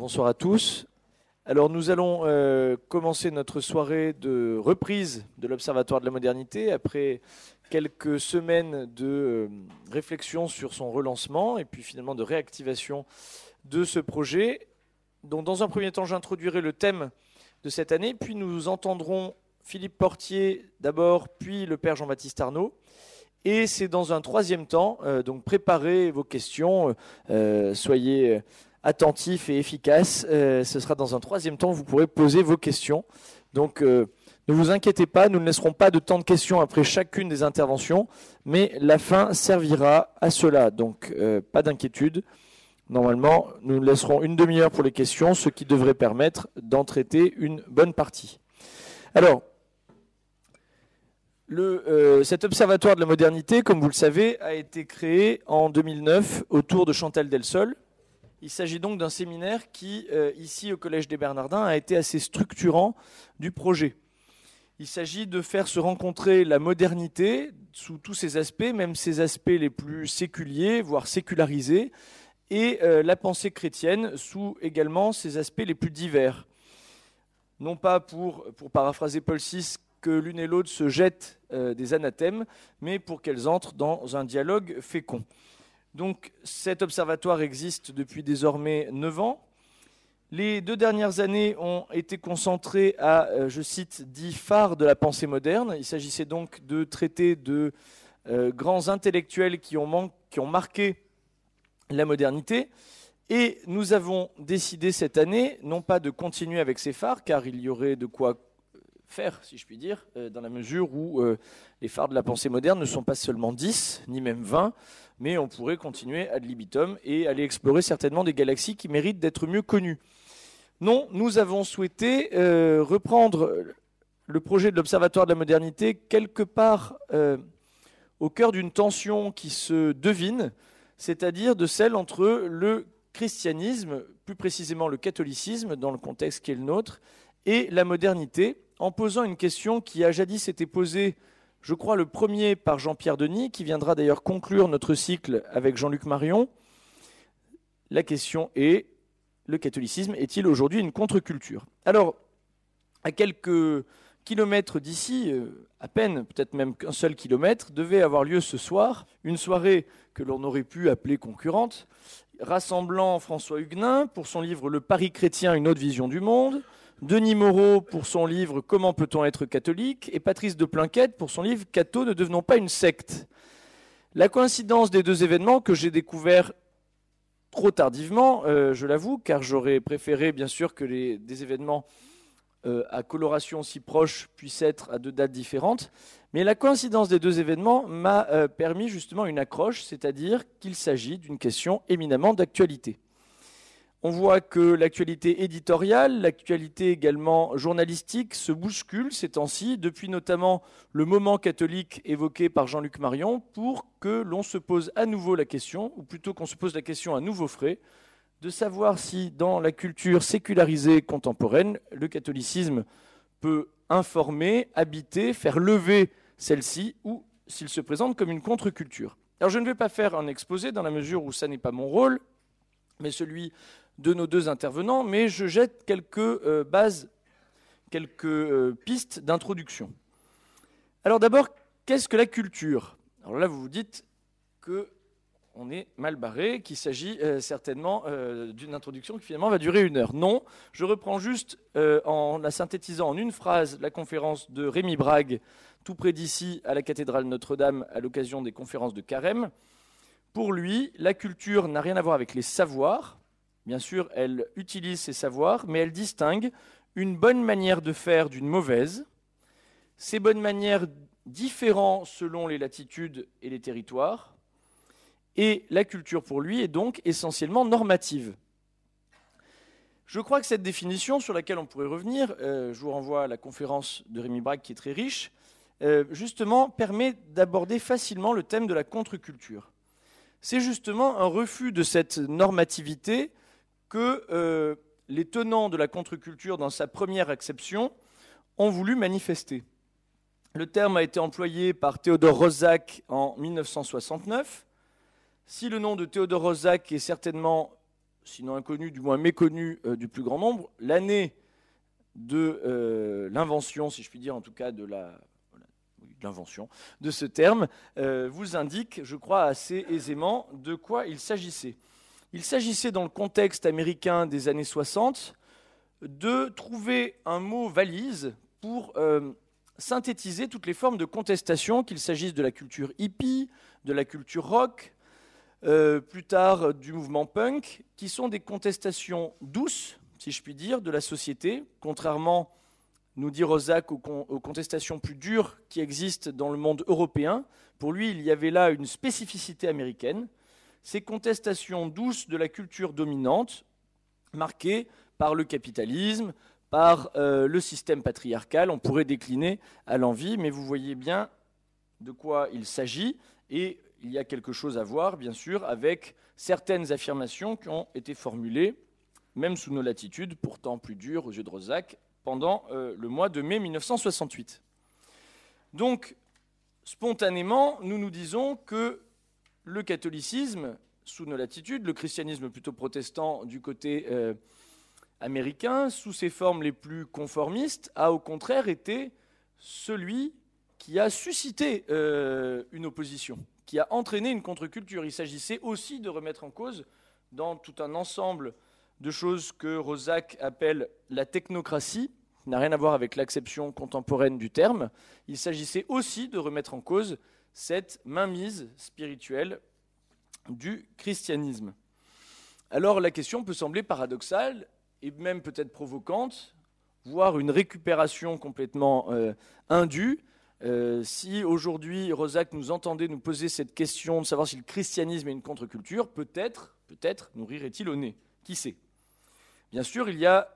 Bonsoir à tous. Alors nous allons euh, commencer notre soirée de reprise de l'Observatoire de la modernité après quelques semaines de euh, réflexion sur son relancement et puis finalement de réactivation de ce projet. Donc dans un premier temps, j'introduirai le thème de cette année, puis nous entendrons Philippe Portier d'abord, puis le père Jean-Baptiste Arnaud. Et c'est dans un troisième temps, euh, donc préparez vos questions, soyez attentif et efficace. Euh, ce sera dans un troisième temps, vous pourrez poser vos questions. Donc euh, ne vous inquiétez pas, nous ne laisserons pas de temps de questions après chacune des interventions, mais la fin servira à cela. Donc euh, pas d'inquiétude. Normalement, nous laisserons une demi-heure pour les questions, ce qui devrait permettre d'en traiter une bonne partie. Alors, cet observatoire de la modernité, comme vous le savez, a été créé en 2009 autour de Chantal Delsol, il s'agit donc d'un séminaire qui, euh, ici au Collège des Bernardins, a été assez structurant du projet. Il s'agit de faire se rencontrer la modernité sous tous ses aspects, même ses aspects les plus séculiers, voire sécularisés, et euh, la pensée chrétienne sous également ses aspects les plus divers. Non pas pour, pour paraphraser Paul VI, que l'une et l'autre se jettent euh, des anathèmes, mais pour qu'elles entrent dans un dialogue fécond. Donc cet observatoire existe depuis désormais 9 ans. Les deux dernières années ont été concentrées à, euh, je cite, dix phares de la pensée moderne. Il s'agissait donc de traiter de euh, grands intellectuels qui ont, qui ont marqué la modernité. Et nous avons décidé cette année, non pas de continuer avec ces phares, car il y aurait de quoi faire, si je puis dire, euh, dans la mesure où les phares de la pensée moderne ne sont pas seulement 10, ni même 20, mais on pourrait continuer ad libitum et aller explorer certainement des galaxies qui méritent d'être mieux connues. Non, nous avons souhaité euh, reprendre le projet de l'Observatoire de la modernité quelque part euh, au cœur d'une tension qui se devine, c'est-à-dire de celle entre le christianisme, plus précisément le catholicisme, dans le contexte qui est le nôtre, et la modernité, en posant une question qui a jadis été posée je crois le premier par Jean-Pierre Denis, qui viendra d'ailleurs conclure notre cycle avec Jean-Luc Marion. La question est, le catholicisme est-il aujourd'hui une contre-culture? Alors, à quelques kilomètres d'ici, euh, à peine, peut-être même qu'un seul kilomètre, devait avoir lieu ce soir une soirée que l'on aurait pu appeler concurrente, rassemblant François Huguenin pour son livre Le Paris chrétien, une autre vision du monde, Denis Moreau pour son livre Comment peut-on être catholique et Patrice de Plinquette pour son livre Catho ne devenons pas une secte. La coïncidence des deux événements que j'ai découvert trop tardivement, euh, je l'avoue, car j'aurais préféré bien sûr que les, des événements euh, à coloration si proche puissent être à deux dates différentes, mais la coïncidence des deux événements m'a euh, permis justement une accroche, c'est-à-dire qu'il s'agit d'une question éminemment d'actualité. On voit que l'actualité éditoriale, l'actualité également journalistique se bouscule ces temps-ci, depuis notamment le moment catholique évoqué par Jean-Luc Marion, pour que l'on se pose à nouveau la question, ou plutôt qu'on se pose la question à nouveau frais, de savoir si dans la culture sécularisée contemporaine, le catholicisme peut informer, habiter, faire lever celle-ci, ou s'il se présente comme une contre-culture. Alors je ne vais pas faire un exposé dans la mesure où ça n'est pas mon rôle, mais celui de nos deux intervenants, mais je jette quelques euh, bases, quelques euh, pistes d'introduction. Alors d'abord, qu'est-ce que la culture? Alors là, vous vous dites que on est mal barré, qu'il s'agit euh, certainement d'une introduction qui finalement va durer une heure. Non, je reprends juste en la synthétisant en une phrase la conférence de Rémi Brague, tout près d'ici, à la cathédrale Notre-Dame, à l'occasion des conférences de Carême. Pour lui, la culture n'a rien à voir avec les savoirs, Bien sûr, elle utilise ses savoirs, mais elle distingue une bonne manière de faire d'une mauvaise. Ces bonnes manières différentes selon les latitudes et les territoires. Et la culture, pour lui, est donc essentiellement normative. Je crois que cette définition, sur laquelle on pourrait revenir, euh, je vous renvoie à la conférence de Rémi Braque qui est très riche, euh, justement permet d'aborder facilement le thème de la contre-culture. C'est justement un refus de cette normativité que euh, les tenants de la contre-culture, dans sa première acception, ont voulu manifester. Le terme a été employé par Théodore Roszak en 1969. Si le nom de Théodore Roszak est certainement sinon inconnu, du moins méconnu du plus grand nombre, l'année de l'invention, si je puis dire, en tout cas de l'invention de ce terme, vous indique, je crois, assez aisément de quoi il s'agissait. Il s'agissait dans le contexte américain des années 60 de trouver un mot valise pour euh, synthétiser toutes les formes de contestation, qu'il s'agisse de la culture hippie, de la culture rock, euh, plus tard du mouvement punk, qui sont des contestations douces, si je puis dire, de la société, contrairement, nous dit Rosac, aux, aux contestations plus dures qui existent dans le monde européen. Pour lui, il y avait là une spécificité américaine ces contestations douces de la culture dominante, marquées par le capitalisme, par euh, le système patriarcal. On pourrait décliner à l'envie, mais vous voyez bien de quoi il s'agit. Et il y a quelque chose à voir, bien sûr, avec certaines affirmations qui ont été formulées, même sous nos latitudes, pourtant plus dures aux yeux de Rosac, pendant euh, le mois de mai 1968. Donc, spontanément, nous nous disons que le catholicisme, sous nos latitudes, le christianisme plutôt protestant du côté euh, américain, sous ses formes les plus conformistes, a au contraire été celui qui a suscité euh, une opposition, qui a entraîné une contre-culture. Il s'agissait aussi de remettre en cause, dans tout un ensemble de choses que Rosac appelle la technocratie, qui n'a rien à voir avec l'acception contemporaine du terme, il s'agissait aussi de remettre en cause cette mainmise spirituelle du christianisme. Alors la question peut sembler paradoxale et même peut-être provocante, voire une récupération complètement euh, indue. Euh, si aujourd'hui Rosac nous entendait nous poser cette question de savoir si le christianisme est une contre-culture, peut-être, peut-être nous rirait-il au nez. Qui sait? Bien sûr, il y a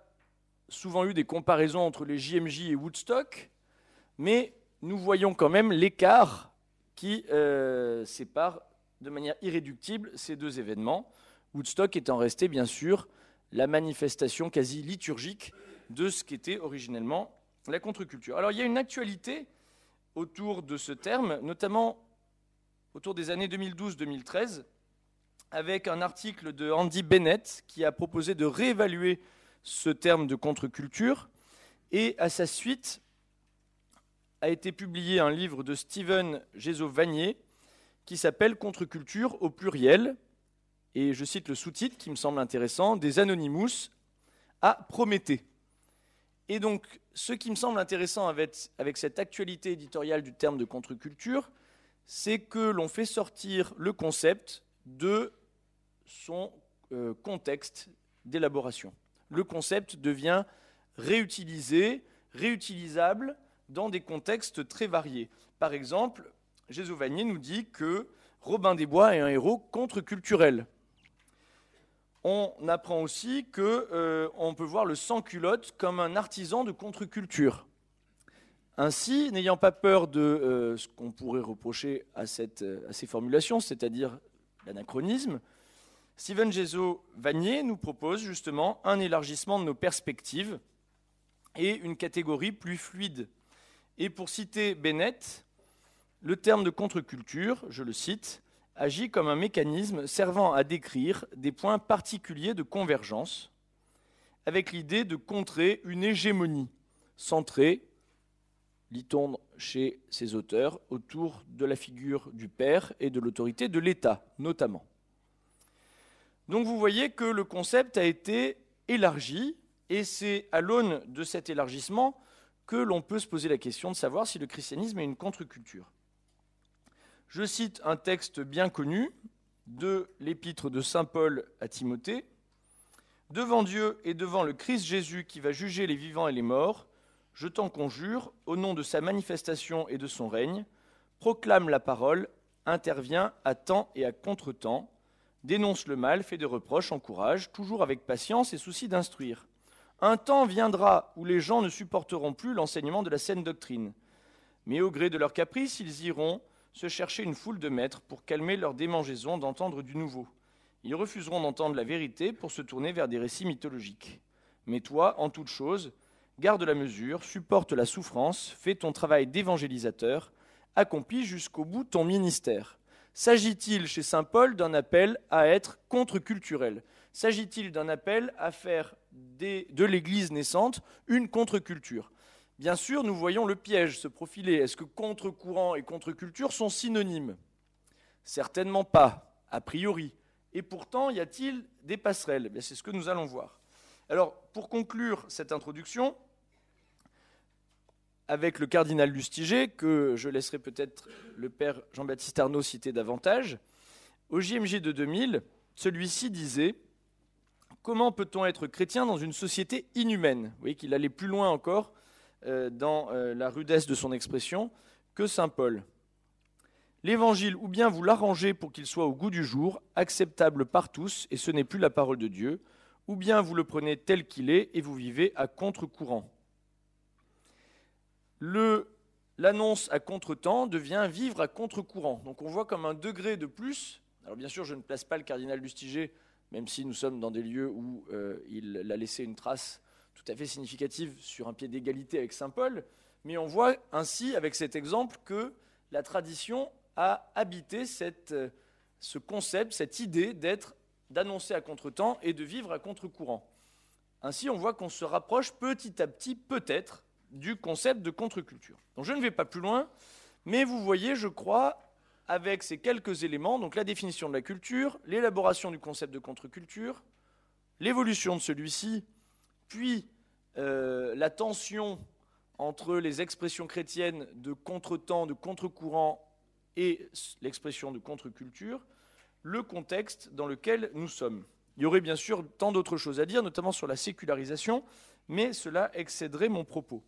souvent eu des comparaisons entre les JMJ et Woodstock, mais nous voyons quand même l'écart qui euh, sépare de manière irréductible ces deux événements. Woodstock étant resté, bien sûr, la manifestation quasi liturgique de ce qu'était originellement la contre-culture. Alors il y a une actualité autour de ce terme, notamment autour des années 2012-2013, avec un article de Andy Bennett qui a proposé de réévaluer ce terme de contre-culture, et à sa suite, a été publié un livre de Steven Gézot-Vanier qui s'appelle Contre-culture au pluriel. Et je cite le sous-titre qui me semble intéressant Des Anonymous à Prométhée. Et donc, ce qui me semble intéressant avec, cette actualité éditoriale du terme de contre-culture, c'est que l'on fait sortir le concept de son euh, contexte d'élaboration. Le concept devient réutilisé, réutilisable dans des contextes très variés. Par exemple, Jésus Vanier nous dit que Robin des Bois est un héros contre-culturel. On apprend aussi qu'on euh, peut voir le sans-culotte comme un artisan de contre-culture. Ainsi, n'ayant pas peur de euh, ce qu'on pourrait reprocher à, cette, à ces formulations, c'est-à-dire l'anachronisme, Steven Gézo Vanier nous propose justement un élargissement de nos perspectives et une catégorie plus fluide et pour citer Bennett, le terme de contre-culture, je le cite, agit comme un mécanisme servant à décrire des points particuliers de convergence, avec l'idée de contrer une hégémonie centrée, lit-on chez ces auteurs, autour de la figure du père et de l'autorité de l'État, notamment. Donc vous voyez que le concept a été élargi, et c'est à l'aune de cet élargissement que l'on peut se poser la question de savoir si le christianisme est une contre-culture. Je cite un texte bien connu de l'épître de Saint Paul à Timothée. Devant Dieu et devant le Christ Jésus qui va juger les vivants et les morts, je t'en conjure, au nom de sa manifestation et de son règne, proclame la parole, intervient à temps et à contre-temps, dénonce le mal, fait des reproches, encourage, toujours avec patience et souci d'instruire. Un temps viendra où les gens ne supporteront plus l'enseignement de la saine doctrine. Mais au gré de leurs caprices, ils iront se chercher une foule de maîtres pour calmer leur démangeaison d'entendre du nouveau. Ils refuseront d'entendre la vérité pour se tourner vers des récits mythologiques. Mais toi, en toute chose, garde la mesure, supporte la souffrance, fais ton travail d'évangélisateur, accomplis jusqu'au bout ton ministère. S'agit-il chez Saint Paul d'un appel à être contre-culturel? S'agit-il d'un appel à faire de l'Église naissante une contre-culture Bien sûr, nous voyons le piège se profiler. Est-ce que contre-courant et contre-culture sont synonymes? Certainement pas, a priori. Et pourtant, y a-t-il des passerelles? Eh C'est ce que nous allons voir. Alors, pour conclure cette introduction, avec le cardinal Lustiger, que je laisserai peut-être le père Jean-Baptiste Arnaud citer davantage, au JMJ de 2000, celui-ci disait Comment peut-on être chrétien dans une société inhumaine? Vous voyez qu'il allait plus loin encore euh, dans euh, la rudesse de son expression que saint Paul. L'évangile, ou bien vous l'arrangez pour qu'il soit au goût du jour, acceptable par tous, et ce n'est plus la parole de Dieu, ou bien vous le prenez tel qu'il est et vous vivez à contre-courant. L'annonce à contre-temps devient vivre à contre-courant. Donc on voit comme un degré de plus. Alors bien sûr, je ne place pas le cardinal Lustiger, même si nous sommes dans des lieux où euh, il a laissé une trace tout à fait significative sur un pied d'égalité avec Saint Paul. Mais on voit ainsi, avec cet exemple, que la tradition à habiter euh, ce concept, cette idée d'être, d'annoncer à contre-temps et de vivre à contre-courant. Ainsi, on voit qu'on se rapproche petit à petit, peut-être, du concept de contre-culture. Donc je ne vais pas plus loin, mais vous voyez, je crois, avec ces quelques éléments, donc la définition de la culture, l'élaboration du concept de contre-culture, l'évolution de celui-ci, puis euh, la tension entre les expressions chrétiennes de contre-temps, de contre-courant et l'expression de contre-culture, le contexte dans lequel nous sommes. Il y aurait bien sûr tant d'autres choses à dire, notamment sur la sécularisation, mais cela excéderait mon propos.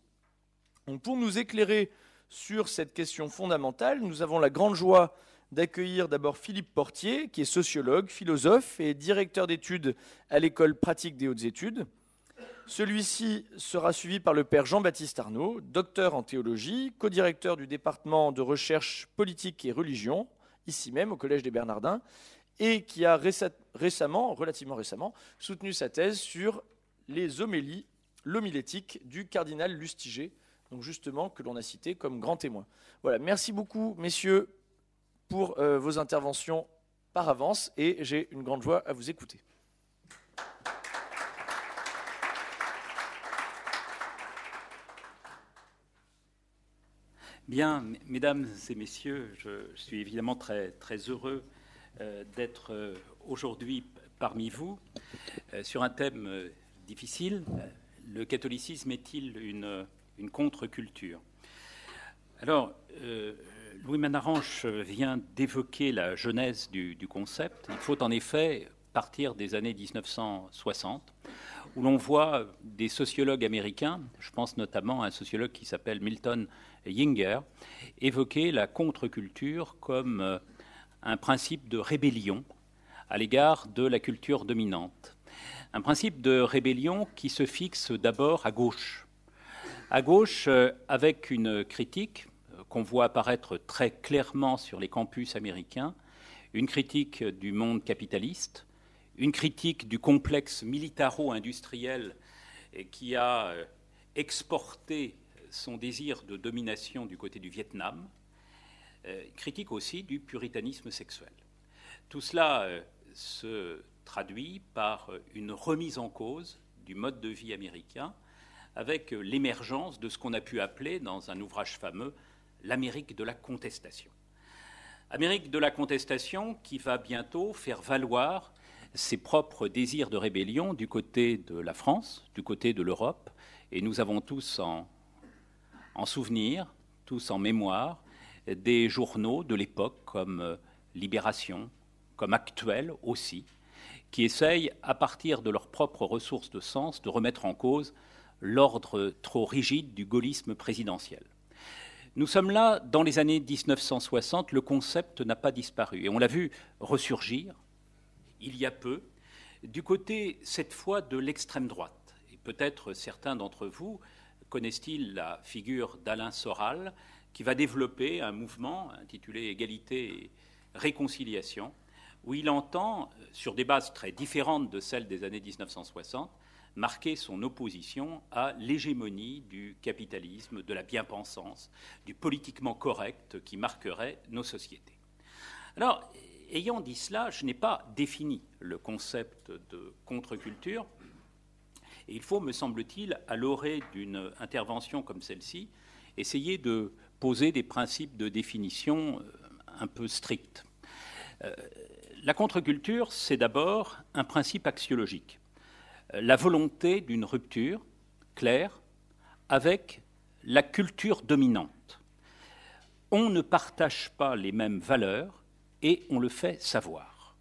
pour nous éclairer sur cette question fondamentale, nous avons la grande joie d'accueillir d'abord Philippe Portier, qui est sociologue, philosophe et directeur d'études à l'école pratique des hautes études. Celui-ci sera suivi par le père Jean-Baptiste Arnaud, docteur en théologie, co-directeur du département de recherche politique et religion, ici même au Collège des Bernardins, et qui a récemment, relativement récemment, soutenu sa thèse sur les homélies, l'homilétique du cardinal Lustiger, donc justement que l'on a cité comme grand témoin. Voilà, merci beaucoup, messieurs, pour euh, vos interventions par avance, et j'ai une grande joie à vous écouter. Bien, mesdames et messieurs, je suis évidemment très, très heureux euh, d'être euh, aujourd'hui parmi vous sur un thème difficile. Le catholicisme est-il une, une contre-culture Alors, Louis Manaranche vient d'évoquer la genèse du, du, concept. Il faut en effet partir des années 1960, où l'on voit des sociologues américains, je pense notamment à un sociologue qui s'appelle Milton Yinger, évoquait la contre-culture comme euh, un principe de rébellion à l'égard de la culture dominante. Un principe de rébellion qui se fixe d'abord à gauche. À gauche, euh, avec une critique euh, qu'on voit apparaître très clairement sur les campus américains, une critique du monde capitaliste, une critique du complexe militaro-industriel qui a exporté son désir de domination du côté du Vietnam, euh, critique aussi du puritanisme sexuel. Tout cela euh, se traduit par euh, une remise en cause du mode de vie américain avec l'émergence de ce qu'on a pu appeler dans un ouvrage fameux l'Amérique de la contestation. Amérique de la contestation qui va bientôt faire valoir ses propres désirs de rébellion du côté de la France, du côté de l'Europe, et nous avons tous en en souvenir, tous en mémoire, des journaux de l'époque comme euh, Libération, comme Actuel aussi, qui essayent, à partir de leurs propres ressources de sens, de remettre en cause l'ordre trop rigide du gaullisme présidentiel. Nous sommes là dans les années 1960, le concept n'a pas disparu et on l'a vu ressurgir il y a peu du côté cette fois de l'extrême droite. Et peut-être certains d'entre vous connaissent-ils la figure d'Alain Soral, qui va développer un mouvement intitulé Égalité et Réconciliation, où il entend, sur des bases très différentes de celles des années 1960, marquer son opposition à l'hégémonie du capitalisme, de la bien-pensance, du politiquement correct qui marquerait nos sociétés. Alors, ayant dit cela, je n'ai pas défini le concept de contre-culture. Et il faut, me semble-t-il, à l'orée d'une intervention comme celle-ci, essayer de poser des principes de définition euh, un peu stricts. Euh, la contre-culture, c'est d'abord un principe axiologique, la volonté d'une rupture claire avec la culture dominante. On ne partage pas les mêmes valeurs et on le fait savoir.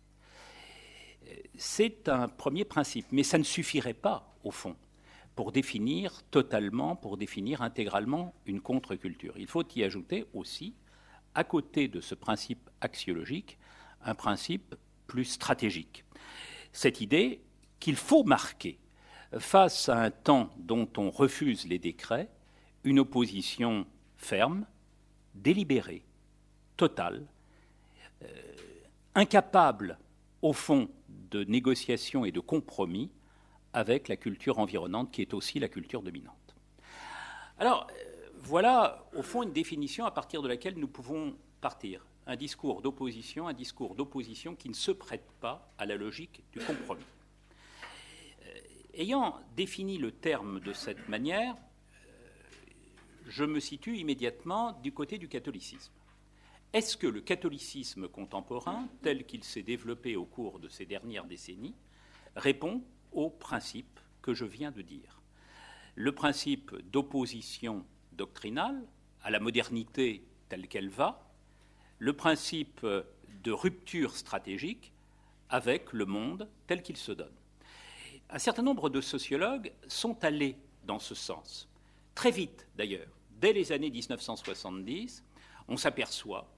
C'est un premier principe, mais ça ne suffirait pas, au fond, pour définir totalement, pour définir intégralement une contre-culture. Il faut y ajouter aussi, à côté de ce principe axiologique, un principe plus stratégique. Cette idée qu'il faut marquer, face à un temps dont on refuse les décrets, une opposition ferme, délibérée, totale, euh, incapable, au fond, de négociation et de compromis avec la culture environnante qui est aussi la culture dominante. Alors, euh, voilà, au fond, une définition à partir de laquelle nous pouvons partir. Un discours d'opposition, un discours d'opposition qui ne se prête pas à la logique du compromis. Euh, ayant défini le terme de cette manière, je me situe immédiatement du côté du catholicisme. Est-ce que le catholicisme contemporain, tel qu'il s'est développé au cours de ces dernières décennies, répond au principe que je viens de dire? Le principe d'opposition doctrinale à la modernité telle qu'elle va, le principe de rupture stratégique avec le monde tel qu'il se donne. Un certain nombre de sociologues sont allés dans ce sens. Très vite, d'ailleurs, dès les années 1970, on s'aperçoit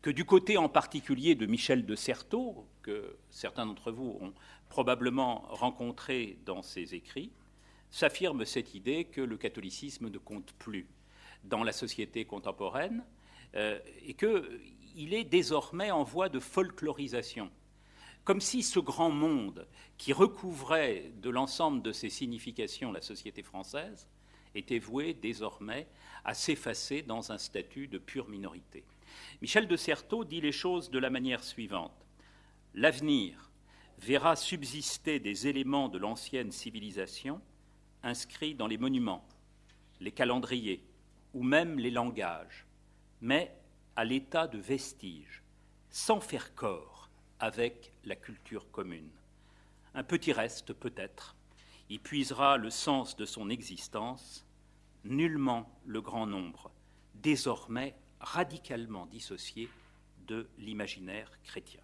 que du côté en particulier de Michel de Certeau, que certains d'entre vous ont probablement rencontré dans ses écrits, s'affirme cette idée que le catholicisme ne compte plus dans la société contemporaine euh, et qu'il est désormais en voie de folklorisation. Comme si ce grand monde qui recouvrait de l'ensemble de ses significations la société française était voué désormais à s'effacer dans un statut de pure minorité. Michel de Certeau dit les choses de la manière suivante. L'avenir verra subsister des éléments de l'ancienne civilisation inscrits dans les monuments, les calendriers ou même les langages, mais à l'état de vestiges, sans faire corps avec la culture commune. Un petit reste peut-être y puisera le sens de son existence, nullement le grand nombre, désormais radicalement dissocié de l'imaginaire chrétien.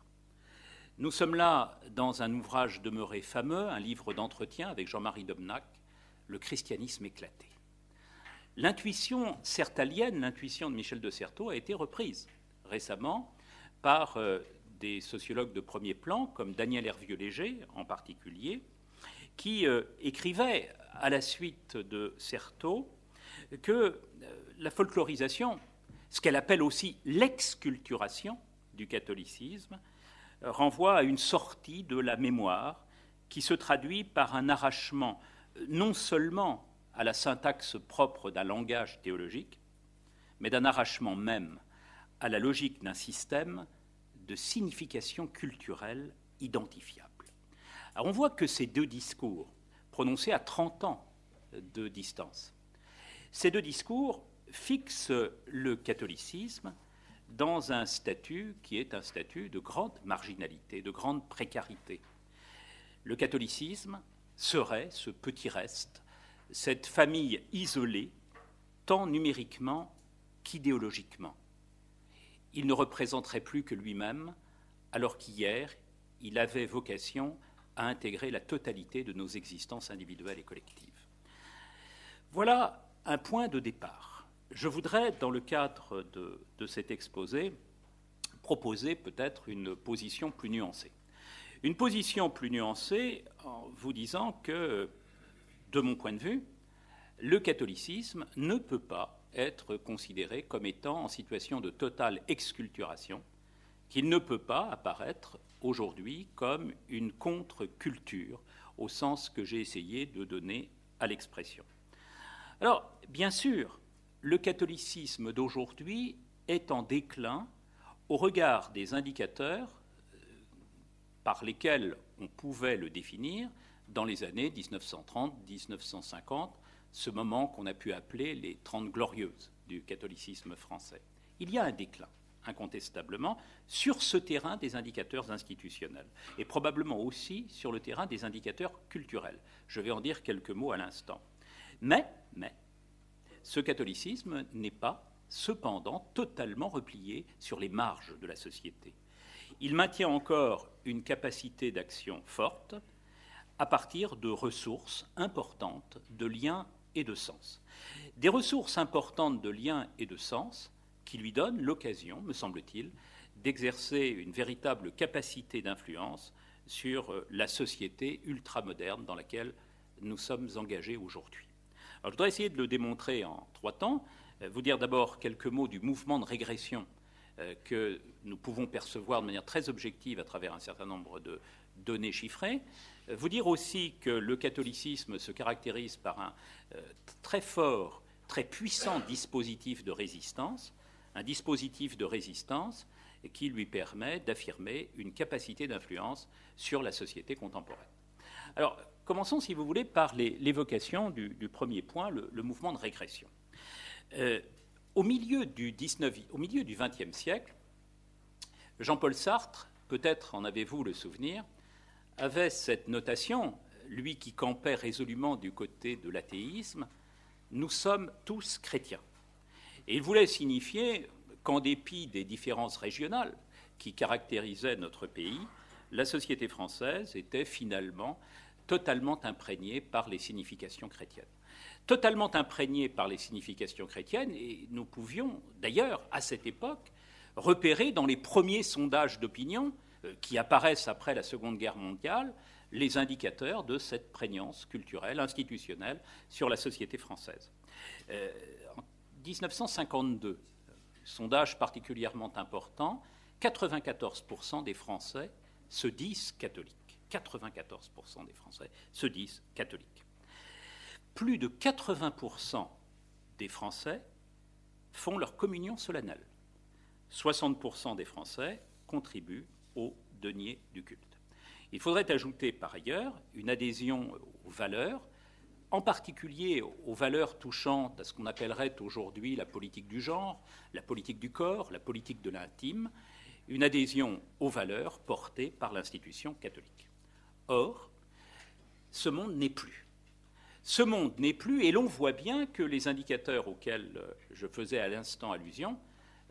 Nous sommes là dans un ouvrage demeuré fameux, un livre d'entretien avec Jean-Marie Domnac, Le christianisme éclaté. L'intuition certalienne, l'intuition de Michel de Certeau, a été reprise récemment par euh, des sociologues de premier plan, comme Daniel Hervieux-Léger en particulier, qui euh, écrivait à la suite de Certeau que euh, la folklorisation ce qu'elle appelle aussi l'exculturation du catholicisme, euh, renvoie à une sortie de la mémoire qui se traduit par un arrachement non seulement à la syntaxe propre d'un langage théologique, mais d'un arrachement même à la logique d'un système de signification culturelle identifiable. On voit que ces deux discours, prononcés à 30 ans de distance, ces deux discours fixe le catholicisme dans un statut qui est un statut de grande marginalité, de grande précarité. Le catholicisme serait ce petit reste, cette famille isolée, tant numériquement qu'idéologiquement. Il ne représenterait plus que lui-même, alors qu'hier, il avait vocation à intégrer la totalité de nos existences individuelles et collectives. Voilà un point de départ. Je voudrais, dans le cadre de, cet exposé, proposer peut-être une position plus nuancée. Une position plus nuancée en vous disant que, de mon point de vue, le catholicisme ne peut pas être considéré comme étant en situation de totale exculturation, qu'il ne peut pas apparaître aujourd'hui comme une contre-culture au sens que j'ai essayé de donner à l'expression. Alors, bien sûr, le catholicisme d'aujourd'hui est en déclin au regard des indicateurs par lesquels on pouvait le définir dans les années 1930-1950, ce moment qu'on a pu appeler les Trente Glorieuses du catholicisme français. Il y a un déclin, incontestablement, sur ce terrain des indicateurs institutionnels, et probablement aussi sur le terrain des indicateurs culturels. Je vais en dire quelques mots à l'instant. Mais, mais, ce catholicisme n'est pas, cependant, totalement replié sur les marges de la société. Il maintient encore une capacité d'action forte à partir de ressources importantes de liens et de sens. Des ressources importantes de liens et de sens qui lui donnent l'occasion, me semble-t-il, d'exercer une véritable capacité d'influence sur euh, la société ultramoderne dans laquelle nous sommes engagés aujourd'hui. je voudrais essayer de le démontrer en trois temps. Euh, vous dire d'abord quelques mots du mouvement de régression euh, que nous pouvons percevoir de manière très objective à travers un certain nombre de données chiffrées. Vous dire aussi que le catholicisme se caractérise par un très fort, très puissant dispositif de résistance, un dispositif de résistance qui lui permet d'affirmer une capacité d'influence sur la société contemporaine. Alors, commençons, si vous voulez, par l'évocation du, premier point, le, mouvement de régression. Euh, au milieu du 19, au milieu du XXe siècle, Jean-Paul Sartre, peut-être en avez-vous le souvenir, avait cette notation, lui qui campait résolument du côté de l'athéisme, nous sommes tous chrétiens. Et il voulait signifier qu'en dépit des différences régionales qui caractérisaient notre pays, la société française était finalement totalement imprégnée par les significations chrétiennes. Totalement imprégnée par les significations chrétiennes, et nous pouvions d'ailleurs, à cette époque, repérer dans les premiers sondages d'opinion qui apparaissent après la Seconde Guerre mondiale les indicateurs de cette prégnance culturelle, institutionnelle sur la société française. Euh, en 1952, sondage particulièrement important, 94% des Français se disent catholiques. 94% des Français se disent catholiques. Plus de 80% des Français font leur communion solennelle. 60% des Français contribuent au denier du culte. Il faudrait ajouter par ailleurs une adhésion aux valeurs en particulier aux valeurs touchant à ce qu'on appellerait aujourd'hui la politique du genre, la politique du corps, la politique de l'intime, une adhésion aux valeurs portées par l'institution catholique. Or, ce monde n'est plus. Ce monde n'est plus, et l'on voit bien que les indicateurs auxquels je faisais à l'instant allusion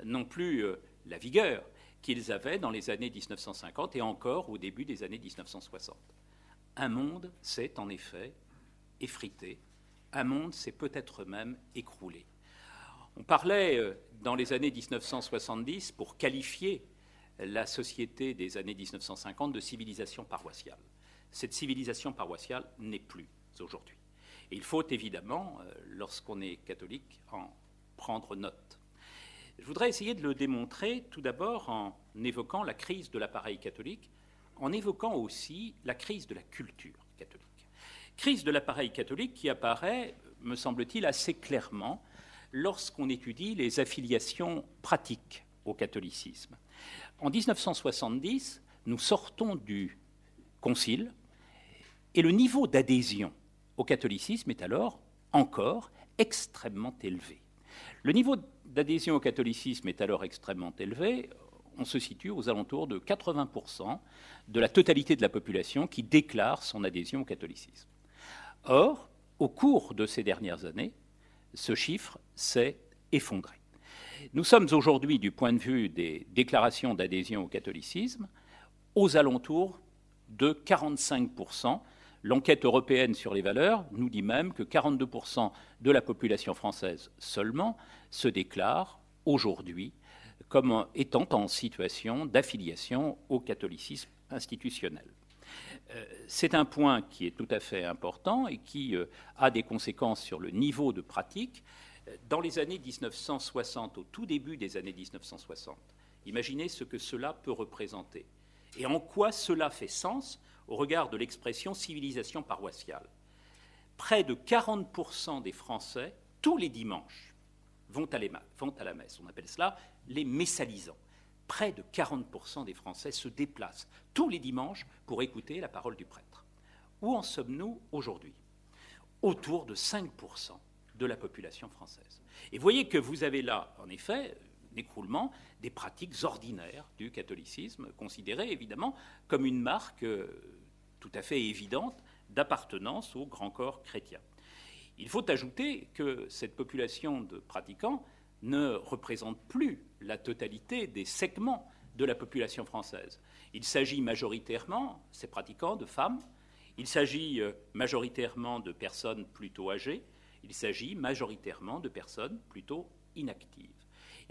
n'ont plus euh, la vigueur qu'ils avaient dans les années 1950 et encore au début des années 1960. Un monde s'est en effet effrité, un monde s'est peut-être même écroulé. On parlait euh, dans les années 1970 pour qualifier la société des années 1950 de civilisation paroissiale. Cette civilisation paroissiale n'est plus aujourd'hui. Il faut évidemment, euh, lorsqu'on est catholique, en prendre note. Je voudrais essayer de le démontrer tout d'abord en évoquant la crise de l'appareil catholique, en évoquant aussi la crise de la culture catholique. Crise de l'appareil catholique qui apparaît, me semble-t-il, assez clairement lorsqu'on étudie les affiliations pratiques au catholicisme. En 1970, nous sortons du Concile et le niveau d'adhésion au catholicisme est alors encore extrêmement élevé. Le niveau d'adhésion au catholicisme est alors extrêmement élevé. On se situe aux alentours de 80% de la totalité de la population qui déclare son adhésion au catholicisme. Or, au cours de ces dernières années, ce chiffre s'est effondré. Nous sommes aujourd'hui, du point de vue des déclarations d'adhésion au catholicisme, aux alentours de 45%. L'enquête européenne sur les valeurs nous dit même que 42% de la population française seulement se déclare aujourd'hui comme étant en situation d'affiliation au catholicisme institutionnel. Euh, c'est un point qui est tout à fait important et qui euh, a des conséquences sur le niveau de pratique. Dans les années 1960, au tout début des années 1960, imaginez ce que cela peut représenter et en quoi cela fait sens au regard de l'expression civilisation paroissiale. Près de 40% des Français, tous les dimanches, vont à, la messe. On appelle cela les messalisants. près de 40% des Français se déplacent tous les dimanches pour écouter la parole du prêtre. Où en sommes-nous aujourd'hui? Autour de 5% de la population française. Et voyez que vous avez là, en effet, l'écroulement des pratiques ordinaires du catholicisme, considérées évidemment comme une marque euh, tout à fait évidente d'appartenance au grand corps chrétien. Il faut ajouter que cette population de pratiquants ne représente plus la totalité des segments de la population française. Il s'agit majoritairement, ces pratiquants, de femmes, il s'agit euh, majoritairement de personnes plutôt âgées, il s'agit majoritairement de personnes plutôt inactives.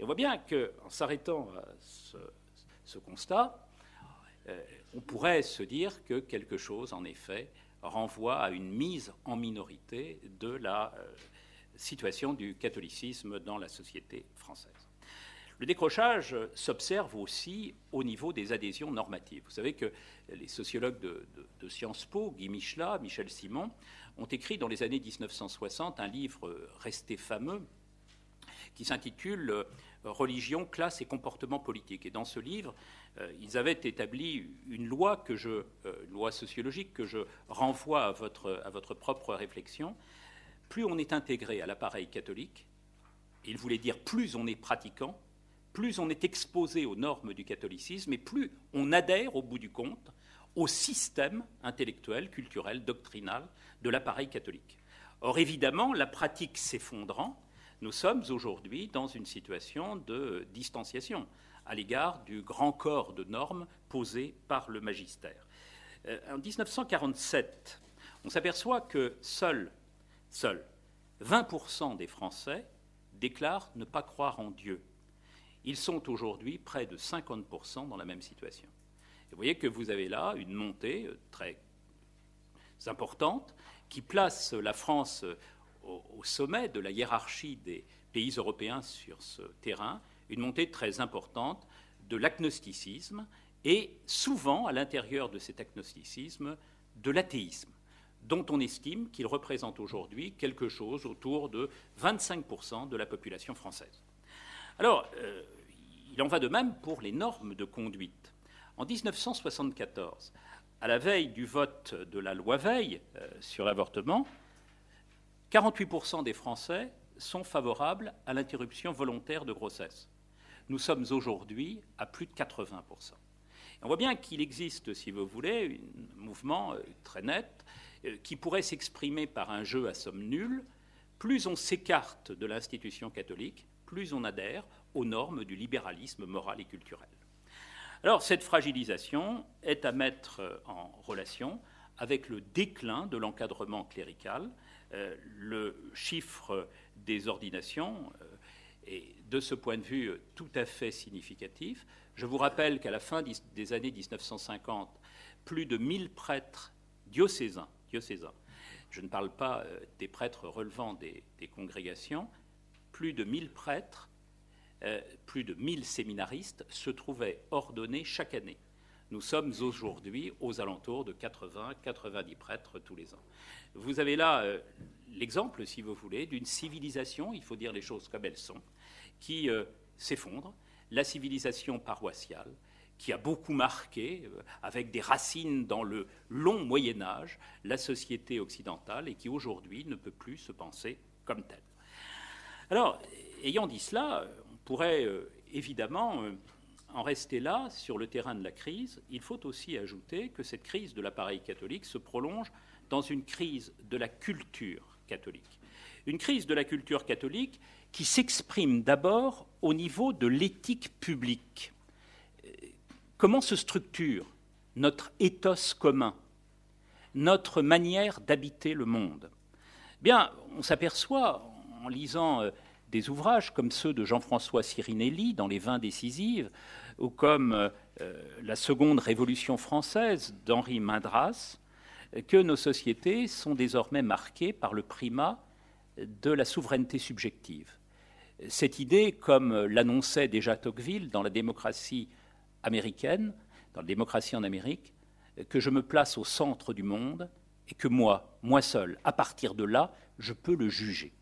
On voit bien qu'en s'arrêtant à ce, constat, euh, on pourrait se dire que quelque chose, en effet, renvoie à une mise en minorité de la euh, situation du catholicisme dans la société française. Le décrochage s'observe aussi au niveau des adhésions normatives. Vous savez que les sociologues de, Sciences Po, Guy Michelat, Michel Simon, ont écrit dans les années 1960 un livre resté fameux qui s'intitule euh, Religion, classe et comportement politique. Et dans ce livre, euh, ils avaient établi une loi, que je, euh, loi sociologique que je renvoie à votre, à votre propre réflexion. Plus on est intégré à l'appareil catholique, il voulait dire plus on est pratiquant, plus on est exposé aux normes du catholicisme et plus on adhère au bout du compte au système intellectuel, culturel, doctrinal de l'appareil catholique. Or, évidemment, la pratique s'effondrant, nous sommes aujourd'hui dans une situation de distanciation à l'égard du grand corps de normes posé par le magistère. Euh, en 1947, on s'aperçoit que seuls, seuls 20% des Français déclarent ne pas croire en Dieu. Ils sont aujourd'hui près de 50% dans la même situation. vous voyez que vous avez là une montée euh, très importante qui place la France au, sommet de la hiérarchie des pays européens sur ce terrain, une montée très importante de l'agnosticisme et souvent à l'intérieur de cet agnosticisme de l'athéisme, dont on estime qu'il représente aujourd'hui quelque chose autour de 25% de la population française. Alors, euh, il en va de même pour les normes de conduite. En 1974, à la veille du vote de la loi Veil euh, sur l'avortement, 48% des Français sont favorables à l'interruption volontaire de grossesse. Nous sommes aujourd'hui à plus de 80%. on voit bien qu'il existe, si vous voulez, un mouvement euh, très net euh, qui pourrait s'exprimer par un jeu à somme nulle. Plus on s'écarte de l'institution catholique, plus on adhère aux normes du libéralisme moral et culturel. Alors cette fragilisation est à mettre en relation avec le déclin de l'encadrement clérical euh, le chiffre des ordinations euh, est de ce point de vue tout à fait significatif. Je vous rappelle qu'à la fin des années 1950, plus de 1000 prêtres diocésains, diocésains je ne parle pas euh, des prêtres relevant des, congrégations, plus de 1000 prêtres, plus de 1000 séminaristes se trouvaient ordonnés chaque année. Nous sommes aujourd'hui aux alentours de 80-90 prêtres tous les ans. Vous avez là euh, l'exemple, si vous voulez, d'une civilisation, il faut dire les choses comme elles sont, qui euh, s'effondre, la civilisation paroissiale, qui a beaucoup marqué, euh, avec des racines dans le long Moyen Âge, la société occidentale et qui aujourd'hui ne peut plus se penser comme telle. Alors, ayant dit cela, on pourrait évidemment en rester là, sur le terrain de la crise, il faut aussi ajouter que cette crise de l'appareil catholique se prolonge dans une crise de la culture catholique. Une crise de la culture catholique qui s'exprime d'abord au niveau de l'éthique publique. Comment se structure notre ethos commun, notre manière d'habiter le monde? Bien, on s'aperçoit en lisant euh, des ouvrages comme ceux de Jean-François Sirinelli dans Les Vins décisives, ou comme euh, la seconde révolution française d'Henri Mindras, que nos sociétés sont désormais marquées par le primat de la souveraineté subjective. Cette idée, comme l'annonçait déjà Tocqueville dans la démocratie américaine, dans la démocratie en Amérique, que je me place au centre du monde et que moi, moi seul, à partir de là, je peux le juger.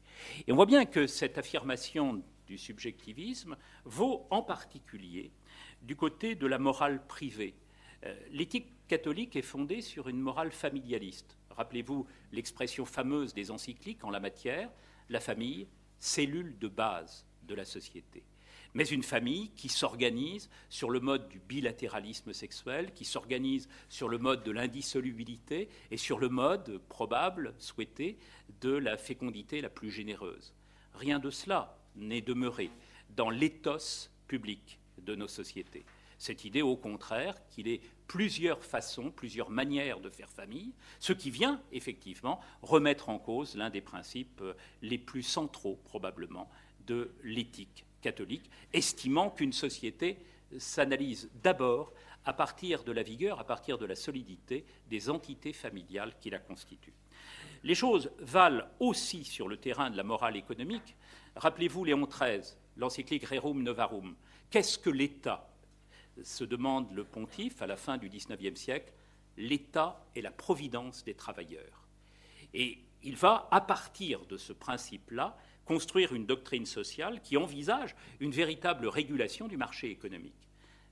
Et on voit bien que cette affirmation du subjectivisme vaut en particulier du côté de la morale privée. Euh, l'éthique catholique est fondée sur une morale familialiste. Rappelez-vous l'expression fameuse des encycliques en la matière, la famille, cellule de base de la société mais une famille qui s'organise sur le mode du bilatéralisme sexuel, qui s'organise sur le mode de l'indissolubilité et sur le mode probable, souhaité, de la fécondité la plus généreuse. Rien de cela n'est demeuré dans l'éthos public de nos sociétés. Cette idée, au contraire, qu'il est plusieurs façons, plusieurs manières de faire famille, ce qui vient effectivement remettre en cause l'un des principes les plus centraux, probablement, de l'éthique catholique, estimant qu'une société s'analyse d'abord à partir de la vigueur, à partir de la solidité des entités familiales qui la constituent. Les choses valent aussi sur le terrain de la morale économique. Rappelez-vous Léon XIII, l'encyclique Rerum Novarum. Qu'est-ce que l'État? se demande le pontife à la fin du XIXe siècle. L'État est la providence des travailleurs. Et il va, à partir de ce principe-là, construire une doctrine sociale qui envisage une véritable régulation du marché économique.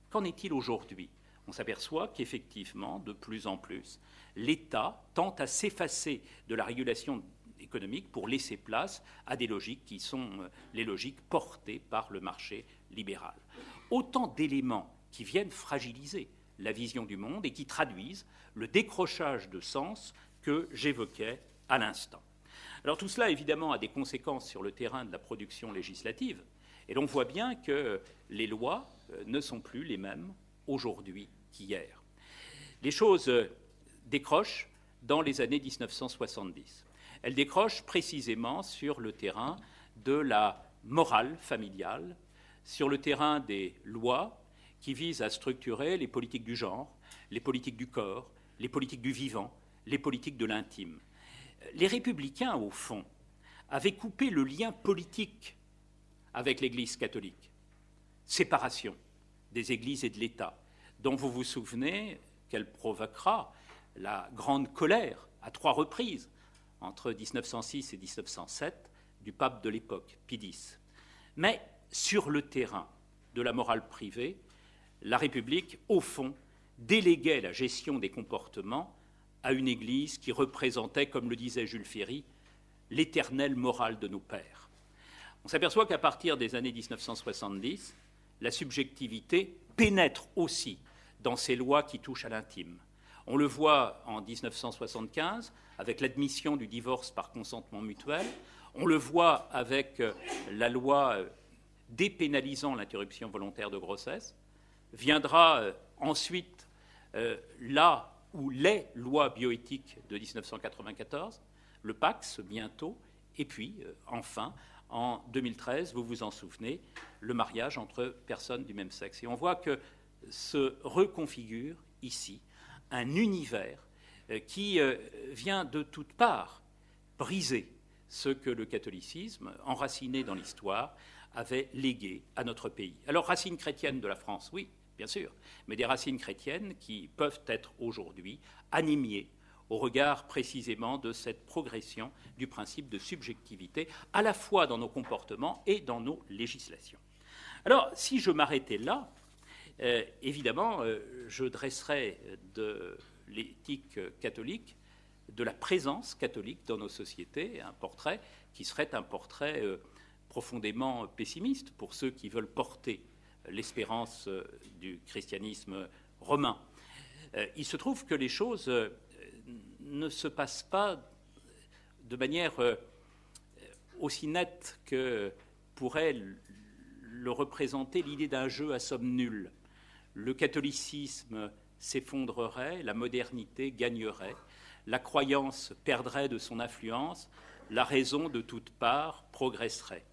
Qu'en est-il aujourd'hui? On s'aperçoit qu'effectivement, de plus en plus, l'État tente à s'effacer de la régulation pour laisser place à des logiques qui sont euh, les logiques portées par le marché libéral. Autant d'éléments qui viennent fragiliser la vision du monde et qui traduisent le décrochage de sens que j'évoquais à l'instant. Alors tout cela, évidemment, a des conséquences sur le terrain de la production législative. Et l'on voit bien que les lois euh, ne sont plus les mêmes aujourd'hui qu'hier. Les choses euh, décrochent dans les années 1970. Elles décrochent précisément sur le terrain de la morale familiale, sur le terrain des lois qui visent à structurer les politiques du genre, les politiques du corps, les politiques du vivant, les politiques de l'intime les républicains, au fond, avaient coupé le lien politique avec l'Église catholique. Séparation des églises et de l'État, dont vous vous souvenez qu'elle provoquera la grande colère à trois reprises entre 1906 et 1907 du pape de l'époque, Pie X. Mais sur le terrain de la morale privée, la République, au fond, déléguait la gestion des comportements à une Église qui représentait, comme le disait Jules Ferry, l'éternelle morale de nos pères. On s'aperçoit qu'à partir des années 1970, la subjectivité pénètre aussi dans ces lois qui touchent à l'intime. On le voit en 1975 avec l'admission du divorce par consentement mutuel, on le voit avec euh, la loi euh, dépénalisant l'interruption volontaire de grossesse, viendra euh, ensuite là ou les lois bioéthiques de 1994, le Pax bientôt, et puis euh, enfin, en 2013, vous vous en souvenez, le mariage entre personnes du même sexe. Et on voit que se reconfigure ici un univers euh, qui euh, vient de toutes parts briser ce que le catholicisme, enraciné dans l'histoire, avait légué à notre pays. Alors, racine chrétienne de la France, oui, bien sûr, mais des racines chrétiennes qui peuvent être aujourd'hui animées au regard précisément de cette progression du principe de subjectivité, à la fois dans nos comportements et dans nos législations. Alors, si je m'arrêtais là, euh, évidemment, euh, je dresserais de l'éthique catholique, de la présence catholique dans nos sociétés, un portrait qui serait un portrait euh, profondément pessimiste pour ceux qui veulent porter l'espérance du christianisme romain. Il se trouve que les choses ne se passent pas de manière aussi nette que pourrait le représenter l'idée d'un jeu à somme nulle. Le catholicisme s'effondrerait, la modernité gagnerait, la croyance perdrait de son influence, la raison de toutes parts progresserait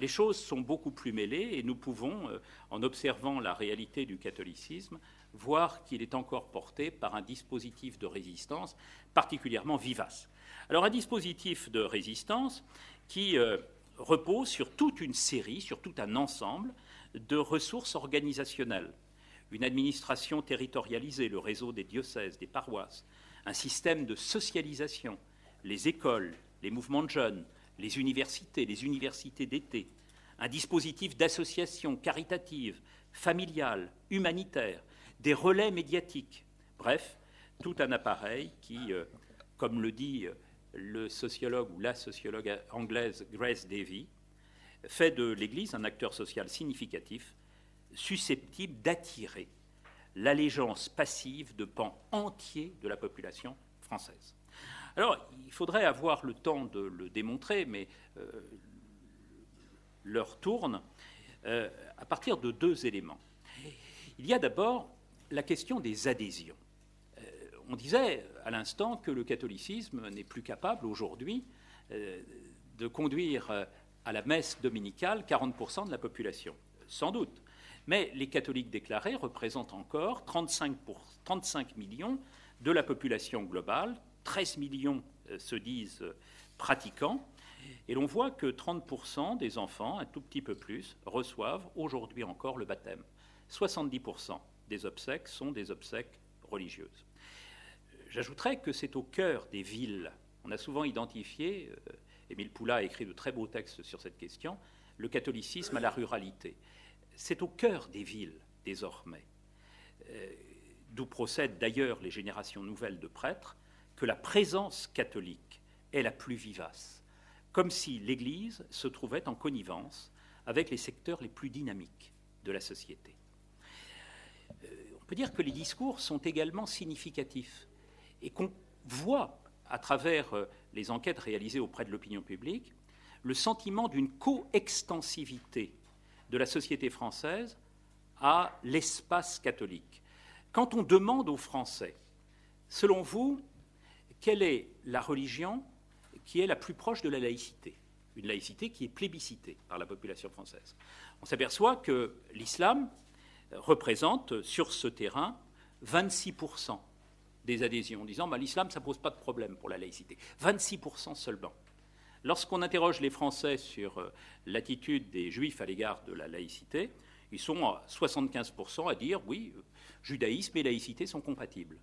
les choses sont beaucoup plus mêlées et nous pouvons, euh, en observant la réalité du catholicisme, voir qu'il est encore porté par un dispositif de résistance particulièrement vivace. Alors un dispositif de résistance qui euh, repose sur toute une série, sur tout un ensemble de ressources organisationnelles. Une administration territorialisée, le réseau des diocèses, des paroisses, un système de socialisation, les écoles, les mouvements de jeunes, les universités, les universités d'été, un dispositif d'association caritative, familiale, humanitaire, des relais médiatiques, bref, tout un appareil qui, euh, comme le dit le sociologue ou la sociologue anglaise Grace Davy, fait de l'Église un acteur social significatif, susceptible d'attirer l'allégeance passive de pans entiers de la population française. Alors, il faudrait avoir le temps de le démontrer, mais euh, l'heure tourne, euh, à partir de deux éléments. Il y a d'abord la question des adhésions. Euh, on disait à l'instant que le catholicisme n'est plus capable aujourd'hui de conduire à la messe dominicale 40% de la population. Sans doute. Mais les catholiques déclarés représentent encore 35, 35 millions de la population globale, 13 millions euh, se disent euh, pratiquants, et l'on voit que 30% des enfants, un tout petit peu plus, reçoivent aujourd'hui encore le baptême. 70% des obsèques sont des obsèques religieuses. J'ajouterais que c'est au cœur des villes. On a souvent identifié, euh, Émile Poula a écrit de très beaux textes sur cette question, le catholicisme à la ruralité. C'est au cœur des villes, désormais, d'où procèdent d'ailleurs les générations nouvelles de prêtres, que la présence catholique est la plus vivace, comme si l'Église se trouvait en connivence avec les secteurs les plus dynamiques de la société. Euh, on peut dire que les discours sont également significatifs et qu'on voit à travers euh, les enquêtes réalisées auprès de l'opinion publique le sentiment d'une coextensivité de la société française à l'espace catholique. Quand on demande aux Français, selon vous, quelle est la religion qui est la plus proche de la laïcité Une laïcité qui est plébiscitée par la population française. On s'aperçoit que l'islam représente sur ce terrain 26% des adhésions, en disant bah, l'islam, ne pose pas de problème pour la laïcité. 26% seulement. Lorsqu'on interroge les Français sur euh, l'attitude des Juifs à l'égard de la laïcité, ils sont à 75% à dire oui, euh, judaïsme et laïcité sont compatibles.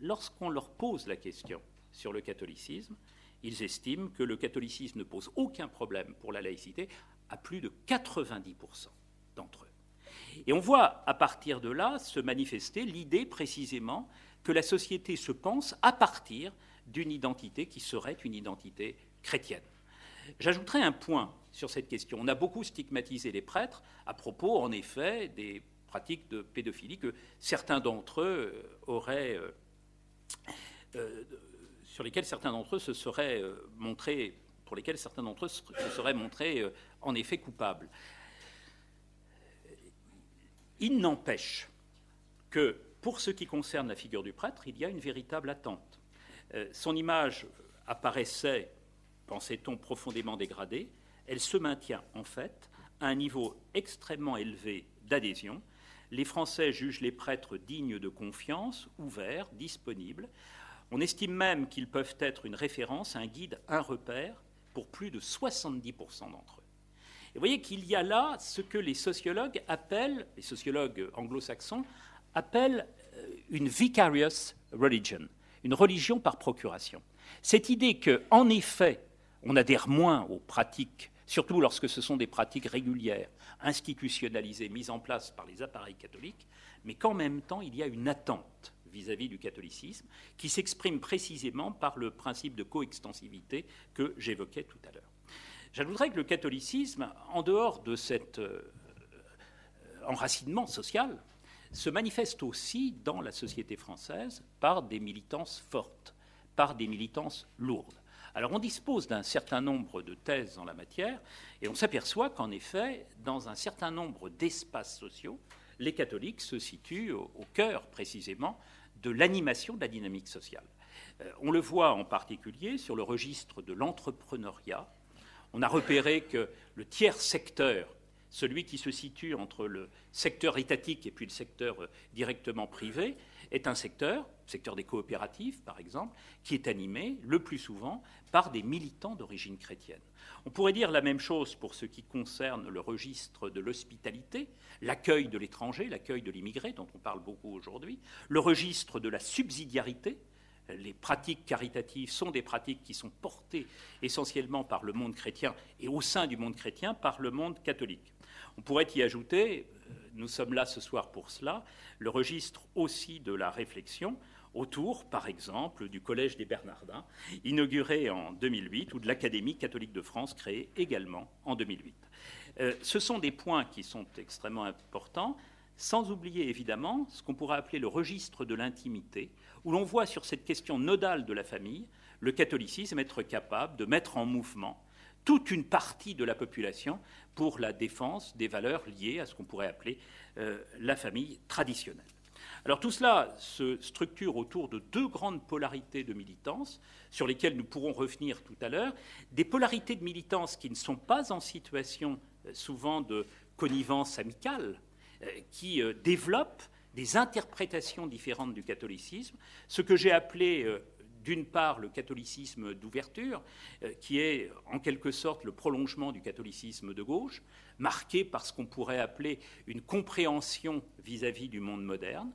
Lorsqu'on leur pose la question sur le catholicisme, ils estiment que le catholicisme ne pose aucun problème pour la laïcité à plus de 90% d'entre eux. Et on voit à partir de là se manifester l'idée précisément que la société se pense à partir d'une identité qui serait une identité chrétienne. J'ajouterai un point sur cette question. On a beaucoup stigmatisé les prêtres à propos, en effet, des pratiques de pédophilie que certains d'entre eux euh, auraient euh, euh, sur lesquels certains d'entre eux se seraient montrés, pour lesquels certains d'entre eux se seraient montrés en effet coupables. Il n'empêche que pour ce qui concerne la figure du prêtre, il y a une véritable attente. Son image apparaissait, pensait-on, profondément dégradée. Elle se maintient en fait à un niveau extrêmement élevé d'adhésion. Les Français jugent les prêtres dignes de confiance, ouverts, disponibles. On estime même qu'ils peuvent être une référence, un guide, un repère pour plus de 70% d'entre eux. Et vous voyez qu'il y a là ce que les sociologues appellent, les sociologues anglo-saxons appellent euh, une vicarious religion, une religion par procuration. Cette idée qu'en effet, on adhère moins aux pratiques, surtout lorsque ce sont des pratiques régulières, institutionnalisées, mises en place par les appareils catholiques, mais qu'en même temps, il y a une attente vis-à-vis du catholicisme, qui s'exprime précisément par le principe de coextensivité que j'évoquais tout à l'heure. J'ajouterais que le catholicisme, en dehors de cet euh, enracinement social, se manifeste aussi dans la société française par des militances fortes, par des militances lourdes. Alors on dispose d'un certain nombre de thèses en la matière et on s'aperçoit qu'en effet, dans un certain nombre d'espaces sociaux, les catholiques se situent au, cœur précisément de l'animation de la dynamique sociale. Euh, on le voit en particulier sur le registre de l'entrepreneuriat. On a repéré que le tiers secteur, celui qui se situe entre le secteur étatique et puis le secteur euh, directement privé, est un secteur, le secteur des coopératives par exemple, qui est animé le plus souvent par des militants d'origine chrétienne. On pourrait dire la même chose pour ce qui concerne le registre de l'hospitalité, l'accueil de l'étranger, l'accueil de l'immigré, dont on parle beaucoup aujourd'hui, le registre de la subsidiarité, les pratiques caritatives sont des pratiques qui sont portées essentiellement par le monde chrétien et au sein du monde chrétien par le monde catholique. On pourrait y ajouter, euh, nous sommes là ce soir pour cela, le registre aussi de la réflexion autour, par exemple, du Collège des Bernardins, inauguré en 2008, ou de l'Académie catholique de France, créée également en 2008. Euh, ce sont des points qui sont extrêmement importants, sans oublier évidemment ce qu'on pourrait appeler le registre de l'intimité, où l'on voit sur cette question nodale de la famille le catholicisme être capable de mettre en mouvement toute une partie de la population pour la défense des valeurs liées à ce qu'on pourrait appeler euh, la famille traditionnelle. Alors tout cela se structure autour de deux grandes polarités de militance, sur lesquelles nous pourrons revenir tout à l'heure, des polarités de militance qui ne sont pas en situation euh, souvent de connivence amicale, euh, qui développent des interprétations différentes du catholicisme, ce que j'ai appelé d'une part le catholicisme d'ouverture, euh, qui est en quelque sorte le prolongement du catholicisme de gauche, marqué par ce qu'on pourrait appeler une compréhension vis-à-vis du monde moderne,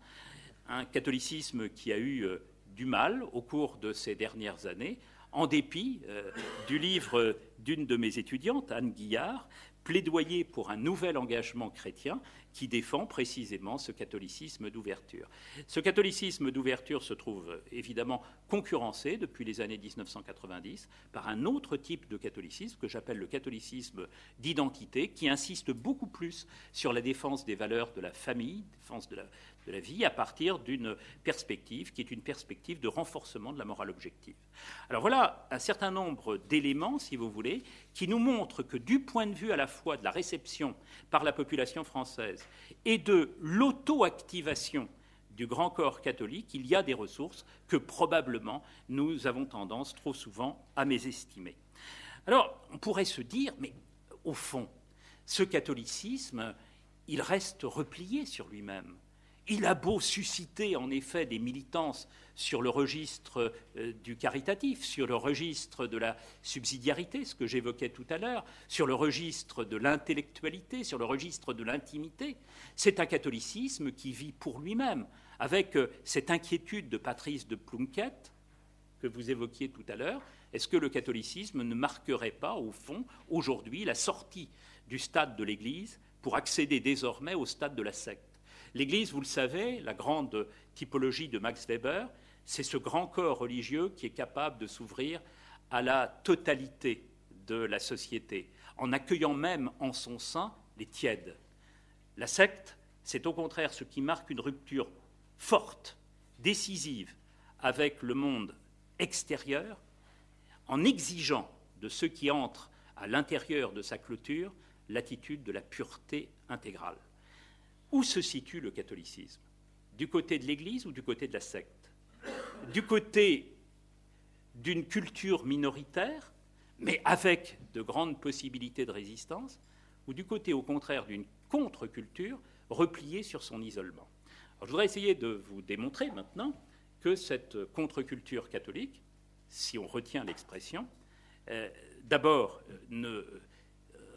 un catholicisme qui a eu euh, du mal au cours de ces dernières années, en dépit euh, du livre d'une de mes étudiantes, Anne Guillard, plaidoyer pour un nouvel engagement chrétien qui défend précisément ce catholicisme d'ouverture. Ce catholicisme d'ouverture se trouve évidemment concurrencé depuis les années 1990 par un autre type de catholicisme que j'appelle le catholicisme d'identité, qui insiste beaucoup plus sur la défense des valeurs de la famille, défense de la, de la vie à partir d'une perspective qui est une perspective de renforcement de la morale objective. Alors voilà un certain nombre d'éléments, si vous voulez, qui nous montrent que du point de vue à la fois de la réception par la population française et de l'auto-activation du grand corps catholique, il y a des ressources que probablement nous avons tendance trop souvent à mésestimer. Alors, on pourrait se dire, mais au fond, ce catholicisme, il reste replié sur lui-même. Il a beau susciter en effet des militances sur le registre euh, du caritatif, sur le registre de la subsidiarité, ce que j'évoquais tout à l'heure, sur le registre de l'intellectualité, sur le registre de l'intimité. C'est un catholicisme qui vit pour lui-même, avec euh, cette inquiétude de Patrice de Plunkett que vous évoquiez tout à l'heure. Est-ce que le catholicisme ne marquerait pas, au fond, aujourd'hui, la sortie du stade de l'Église pour accéder désormais au stade de la secte? L'Église, vous le savez, la grande typologie de Max Weber, c'est ce grand corps religieux qui est capable de s'ouvrir à la totalité de la société, en accueillant même en son sein les tièdes. La secte, c'est au contraire ce qui marque une rupture forte, décisive avec le monde extérieur, en exigeant de ceux qui entrent à l'intérieur de sa clôture l'attitude de la pureté intégrale. Où se situe le catholicisme? Du côté de l'Église ou du côté de la secte? Du côté d'une culture minoritaire, mais avec de grandes possibilités de résistance, ou du côté au contraire d'une contre-culture repliée sur son isolement? Je voudrais essayer de vous démontrer maintenant que cette contre-culture catholique, si on retient l'expression, euh, d'abord euh, ne euh,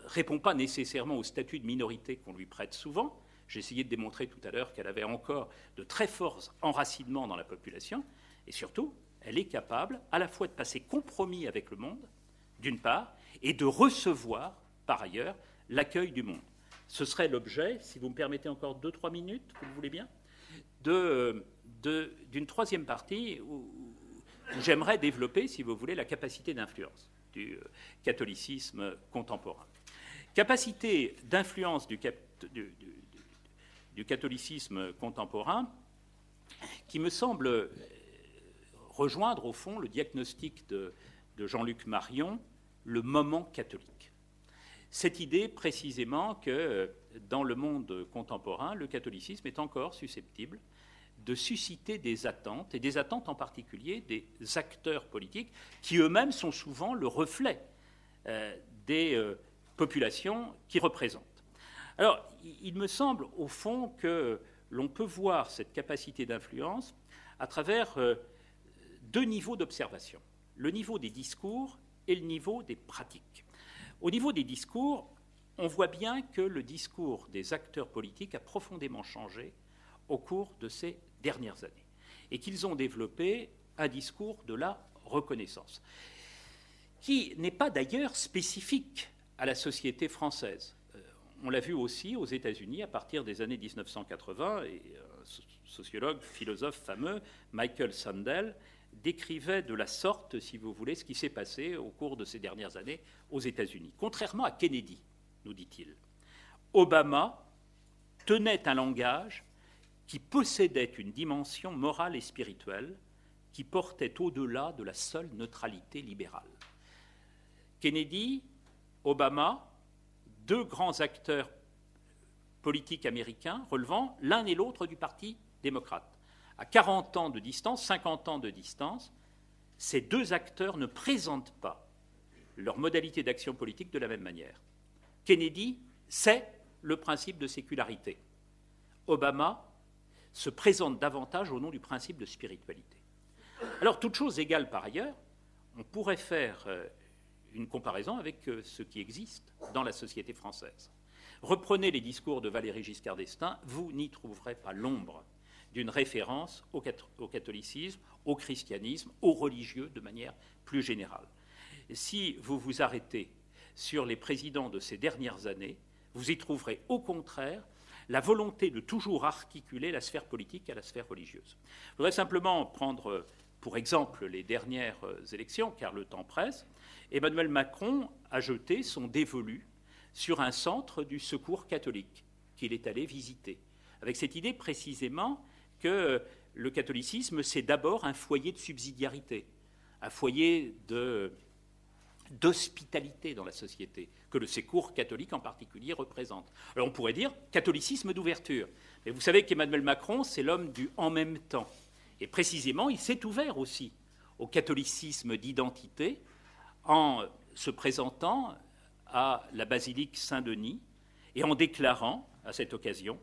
répond pas nécessairement au statut de minorité qu'on lui prête souvent, j'ai essayé de démontrer tout à l'heure qu'elle avait encore de très forts enracinements dans la population, et surtout, elle est capable à la fois de passer compromis avec le monde, d'une part, et de recevoir, par ailleurs, l'accueil du monde. Ce serait l'objet, si vous me permettez encore deux, trois minutes, vous le voulez bien, d'une troisième partie où, j'aimerais développer, si vous voulez, la capacité d'influence du euh, catholicisme contemporain. Capacité d'influence du, du, du catholicisme contemporain, qui me semble rejoindre au fond le diagnostic de, Jean-Luc Marion, le moment catholique. Cette idée précisément que dans le monde contemporain, le catholicisme est encore susceptible de susciter des attentes, et des attentes en particulier des acteurs politiques, qui eux-mêmes sont souvent le reflet euh, des euh, populations qu'ils représentent. Alors, il me semble au fond que l'on peut voir cette capacité d'influence à travers euh, deux niveaux d'observation, le niveau des discours et le niveau des pratiques. Au niveau des discours, on voit bien que le discours des acteurs politiques a profondément changé au cours de ces dernières années et qu'ils ont développé un discours de la reconnaissance, qui n'est pas d'ailleurs spécifique à la société française. Euh, on l'a vu aussi aux États-Unis à partir des années 1980, et un sociologue, philosophe fameux, Michael Sandel, décrivait de la sorte, si vous voulez, ce qui s'est passé au cours de ces dernières années aux États-Unis. Contrairement à Kennedy, nous dit-il, Obama tenait un langage qui possédait une dimension morale et spirituelle qui portait au-delà de la seule neutralité libérale. Kennedy, Obama, deux grands acteurs politiques américains relevant l'un et l'autre du Parti démocrate. À 40 ans de distance, 50 ans de distance, ces deux acteurs ne présentent pas leur modalité d'action politique de la même manière. Kennedy, c'est le principe de sécularité. Obama se présente davantage au nom du principe de spiritualité. Alors, toute chose égale par ailleurs, on pourrait faire euh, une comparaison avec euh, ce qui existe dans la société française. Reprenez les discours de Valéry Giscard d'Estaing, vous n'y trouverez pas l'ombre d'une référence au, catholicisme, au christianisme, aux religieux de manière plus générale. Si vous vous arrêtez sur les présidents de ces dernières années, vous y trouverez au contraire la volonté de toujours articuler la sphère politique à la sphère religieuse. Je voudrais simplement prendre pour exemple les dernières élections, car le temps presse. Emmanuel Macron a jeté son dévolu sur un centre du secours catholique qu'il est allé visiter, avec cette idée précisément que le catholicisme, c'est d'abord un foyer de subsidiarité, un foyer d'hospitalité dans la société, que le secours catholique en particulier représente. Alors on pourrait dire catholicisme d'ouverture. Mais vous savez qu'Emmanuel Macron, c'est l'homme du en même temps. Et précisément, il s'est ouvert aussi au catholicisme d'identité en se présentant à la basilique Saint-Denis et en déclarant à cette occasion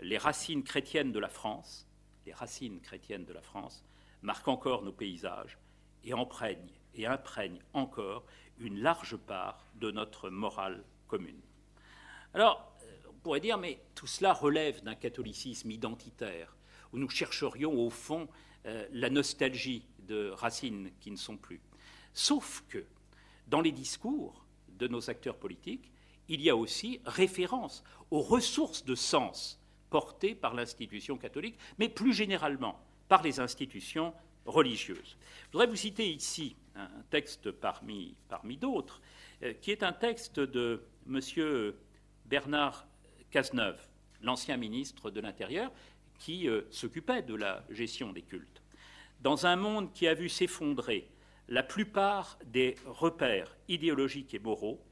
les racines chrétiennes de la France, les racines chrétiennes de la France marquent encore nos paysages et imprègnent encore une large part de notre morale commune. Alors, on pourrait dire, mais tout cela relève d'un catholicisme identitaire, où nous chercherions au fond euh, la nostalgie de racines qui ne sont plus. Sauf que, dans les discours de nos acteurs politiques, il y a aussi référence aux ressources de sens portées par l'institution catholique, mais plus généralement par les institutions religieuses. Je voudrais vous citer ici un texte parmi, d'autres, euh, qui est un texte de M. Bernard Cazeneuve, l'ancien ministre de l'Intérieur, qui euh, s'occupait de la gestion des cultes. Dans un monde qui a vu s'effondrer la plupart des repères idéologiques et moraux,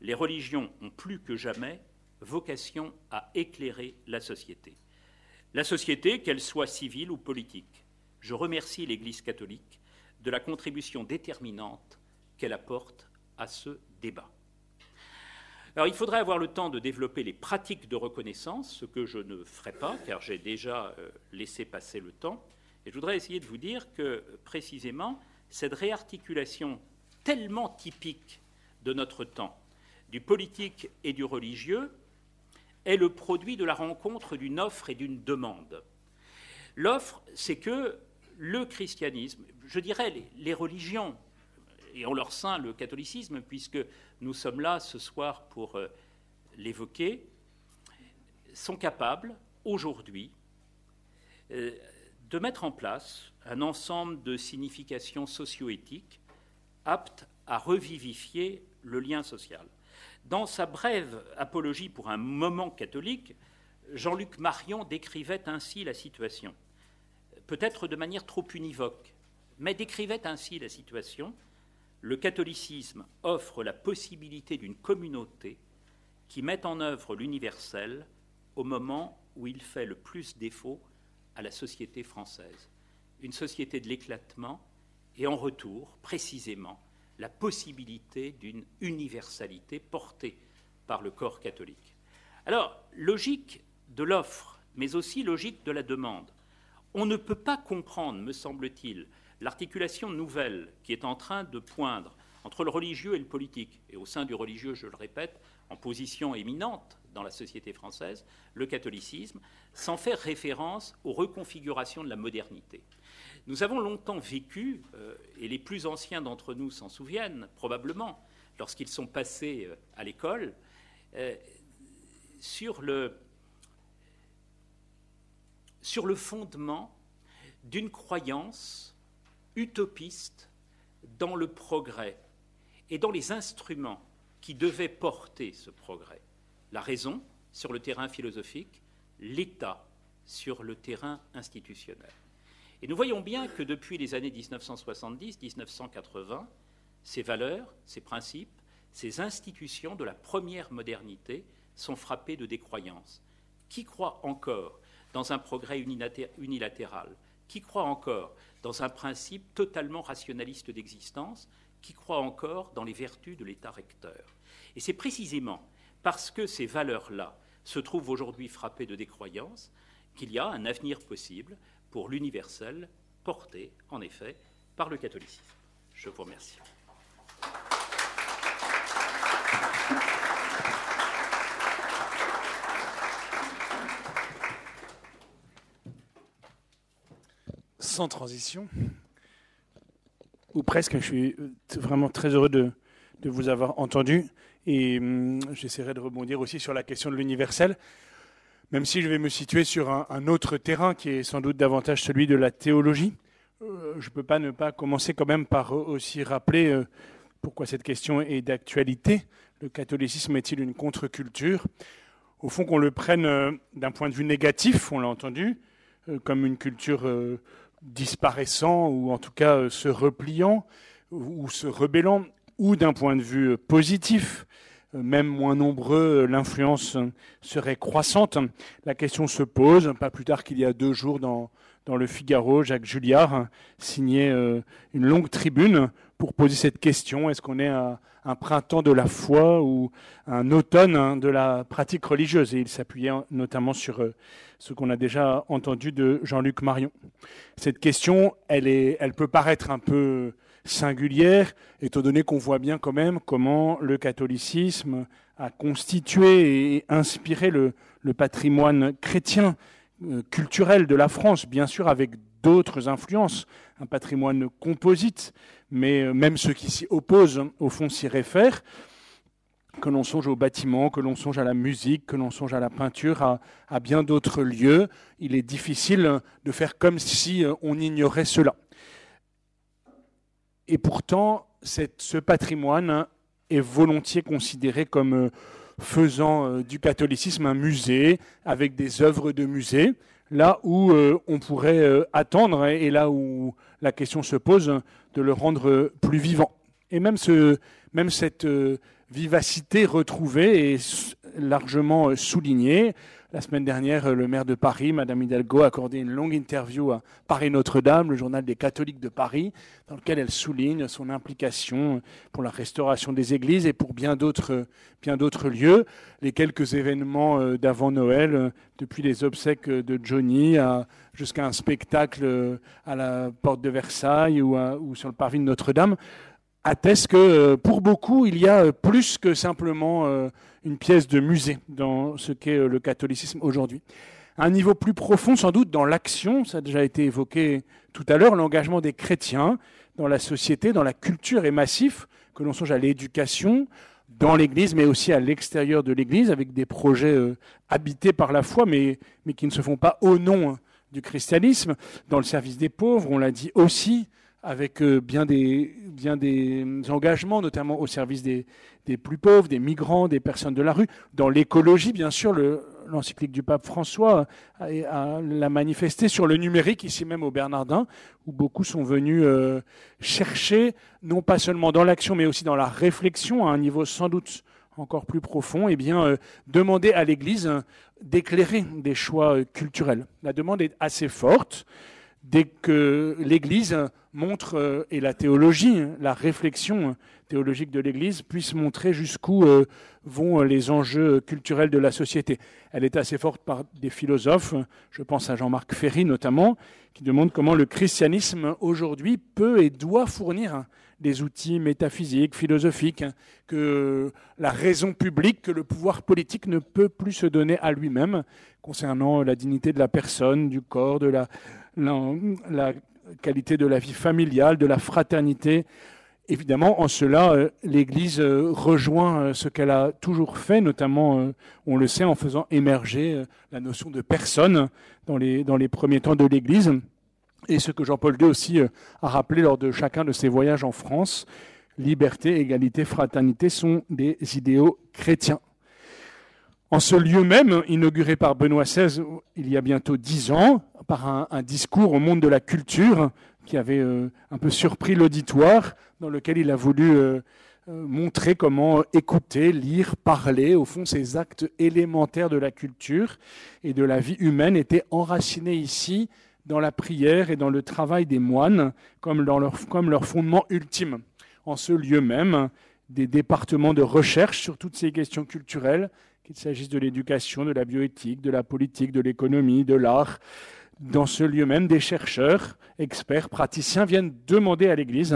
les religions ont plus que jamais vocation à éclairer la société. La société, qu'elle soit civile ou politique. Je remercie l'Église catholique de la contribution déterminante qu'elle apporte à ce débat. Alors il faudrait avoir le temps de développer les pratiques de reconnaissance, ce que je ne ferai pas, car j'ai déjà euh, laissé passer le temps. Et je voudrais essayer de vous dire que précisément, cette réarticulation tellement typique de notre temps, du politique et du religieux, est le produit de la rencontre d'une offre et d'une demande. L'offre, c'est que le christianisme, je dirais les, religions, et en leur sein le catholicisme, puisque nous sommes là ce soir pour euh, l'évoquer, sont capables aujourd'hui euh, de mettre en place un ensemble de significations socio-éthiques aptes à revivifier le lien social. Dans sa brève apologie pour un moment catholique, Jean-Luc Marion décrivait ainsi la situation, peut-être de manière trop univoque, mais décrivait ainsi la situation. Le catholicisme offre la possibilité d'une communauté qui met en œuvre l'universel au moment où il fait le plus défaut à la société française. Une société de l'éclatement et en retour, précisément, la possibilité d'une universalité portée par le corps catholique. Alors, logique de l'offre, mais aussi logique de la demande. On ne peut pas comprendre, me semble-t-il, l'articulation nouvelle qui est en train de poindre entre le religieux et le politique. Et au sein du religieux, je le répète, en position éminente dans la société française, le catholicisme, sans faire référence aux reconfigurations de la modernité. Nous avons longtemps vécu, euh, et les plus anciens d'entre nous s'en souviennent probablement, lorsqu'ils sont passés euh, à l'école, euh, sur, le, sur le fondement d'une croyance utopiste dans le progrès et dans les instruments qui devaient porter ce progrès. La raison sur le terrain philosophique, l'État sur le terrain institutionnel. Et nous voyons bien que depuis les années 1970-1980, ces valeurs, ces principes, ces institutions de la première modernité sont frappées de décroyance. Qui croit encore dans un progrès unilatéral? Qui croit encore dans un principe totalement rationaliste d'existence? Qui croit encore dans les vertus de l'État recteur? Et c'est précisément parce que ces valeurs-là se trouvent aujourd'hui frappées de décroyance qu'il y a un avenir possible pour l'universel porté, en effet, par le catholicisme. Je vous remercie. Sans transition, ou presque, je suis vraiment très heureux de, vous avoir entendu et hum, j'essaierai de rebondir aussi sur la question de l'universel même si je vais me situer sur un, autre terrain qui est sans doute davantage celui de la théologie. Euh, je ne peux pas ne pas commencer quand même par aussi rappeler euh, pourquoi cette question est d'actualité. Le catholicisme est-il une contre-culture? Au fond, qu'on le prenne euh, d'un point de vue négatif, on l'a entendu, comme une culture disparaissant ou en tout cas se repliant ou se rebellant, ou d'un point de vue positif, même moins nombreux, l'influence serait croissante. La question se pose, pas plus tard qu'il y a deux jours dans, dans le Figaro, Jacques Julliard signait euh, une longue tribune pour poser cette question. Est-ce qu'on est à un printemps de la foi ou un automne hein, de la pratique religieuse? Et il s'appuyait notamment sur euh, ce qu'on a déjà entendu de Jean-Luc Marion. Cette question, elle, est, elle peut paraître un peu singulière, étant donné qu'on voit bien quand même comment le catholicisme a constitué et inspiré le, patrimoine chrétien euh, culturel de la France, bien sûr avec d'autres influences, un patrimoine composite, mais euh, même ceux qui s'y opposent, au fond, s'y réfèrent que l'on songe au bâtiment, que l'on songe à la musique, que l'on songe à la peinture, à, à bien d'autres lieux, il est difficile de faire comme si euh, on ignorait cela. Et pourtant, ce patrimoine est volontiers considéré comme euh, faisant euh, du catholicisme un musée, avec des œuvres de musée, là où euh, on pourrait attendre, et là où la question se pose, de le rendre plus vivant. Et même, ce, même cette vivacité retrouvée est largement soulignée la semaine dernière, le maire de Paris, Madame Hidalgo, a accordé une longue interview à Paris Notre-Dame, le journal des catholiques de Paris, dans lequel elle souligne son implication pour la restauration des églises et pour bien d'autres, lieux. Les quelques événements euh, d'avant Noël, euh, depuis les obsèques de Johnny jusqu'à un spectacle euh, à la porte de Versailles ou sur le parvis de Notre-Dame, attestent que pour beaucoup, il y a plus que simplement une pièce de musée dans ce qu'est euh, le catholicisme aujourd'hui. un niveau plus profond, sans doute, dans l'action, ça a déjà été évoqué tout à l'heure, l'engagement des chrétiens dans la société, dans la culture est massif, que l'on songe à l'éducation, dans l'Église, mais aussi à l'extérieur de l'Église, avec des projets euh, habités par la foi, mais, mais qui ne se font pas au nom hein, du christianisme. Dans le service des pauvres, on l'a dit aussi, avec euh, bien des, engagements, notamment au service des, plus pauvres, des migrants, des personnes de la rue. Dans l'écologie, bien sûr, l'encyclique du pape François l'a manifesté sur le numérique, ici même au Bernardin, où beaucoup sont venus euh, chercher, non pas seulement dans l'action, mais aussi dans la réflexion, à un niveau sans doute encore plus profond, eh bien, euh, demander à l'Église d'éclairer des choix culturels. La demande est assez forte dès que l'Église montre, euh, et la théologie, hein, la réflexion théologique de l'Église puisse montrer jusqu'où euh, vont euh, les enjeux culturels de la société. Elle est assez forte par des philosophes, je pense à Jean-Marc Ferry notamment, qui demande comment le christianisme aujourd'hui peut et doit fournir des outils métaphysiques, philosophiques, hein, que la raison publique, que le pouvoir politique ne peut plus se donner à lui-même concernant la dignité de la personne, du corps, de la, la, qualité de la vie familiale, de la fraternité. Évidemment, en cela, euh, l'Église euh, rejoint euh, ce qu'elle a toujours fait, notamment, on le sait, en faisant émerger la notion de personne dans les, dans les premiers temps de l'Église. Et ce que Jean-Paul II aussi a rappelé lors de chacun de ses voyages en France, liberté, égalité, fraternité sont des idéaux chrétiens. En ce lieu même, inauguré par Benoît XVI il y a bientôt dix ans, par un, discours au monde de la culture qui avait euh, un peu surpris l'auditoire, dans lequel il a voulu euh, montrer comment écouter, lire, parler, au fond, ces actes élémentaires de la culture et de la vie humaine étaient enracinés ici dans la prière et dans le travail des moines comme, leur, comme leur fondement ultime. En ce lieu même, des départements de recherche sur toutes ces questions culturelles, qu'il s'agisse de l'éducation, de la bioéthique, de la politique, de l'économie, de l'art. Dans ce lieu même, des chercheurs, experts, praticiens viennent demander à l'Église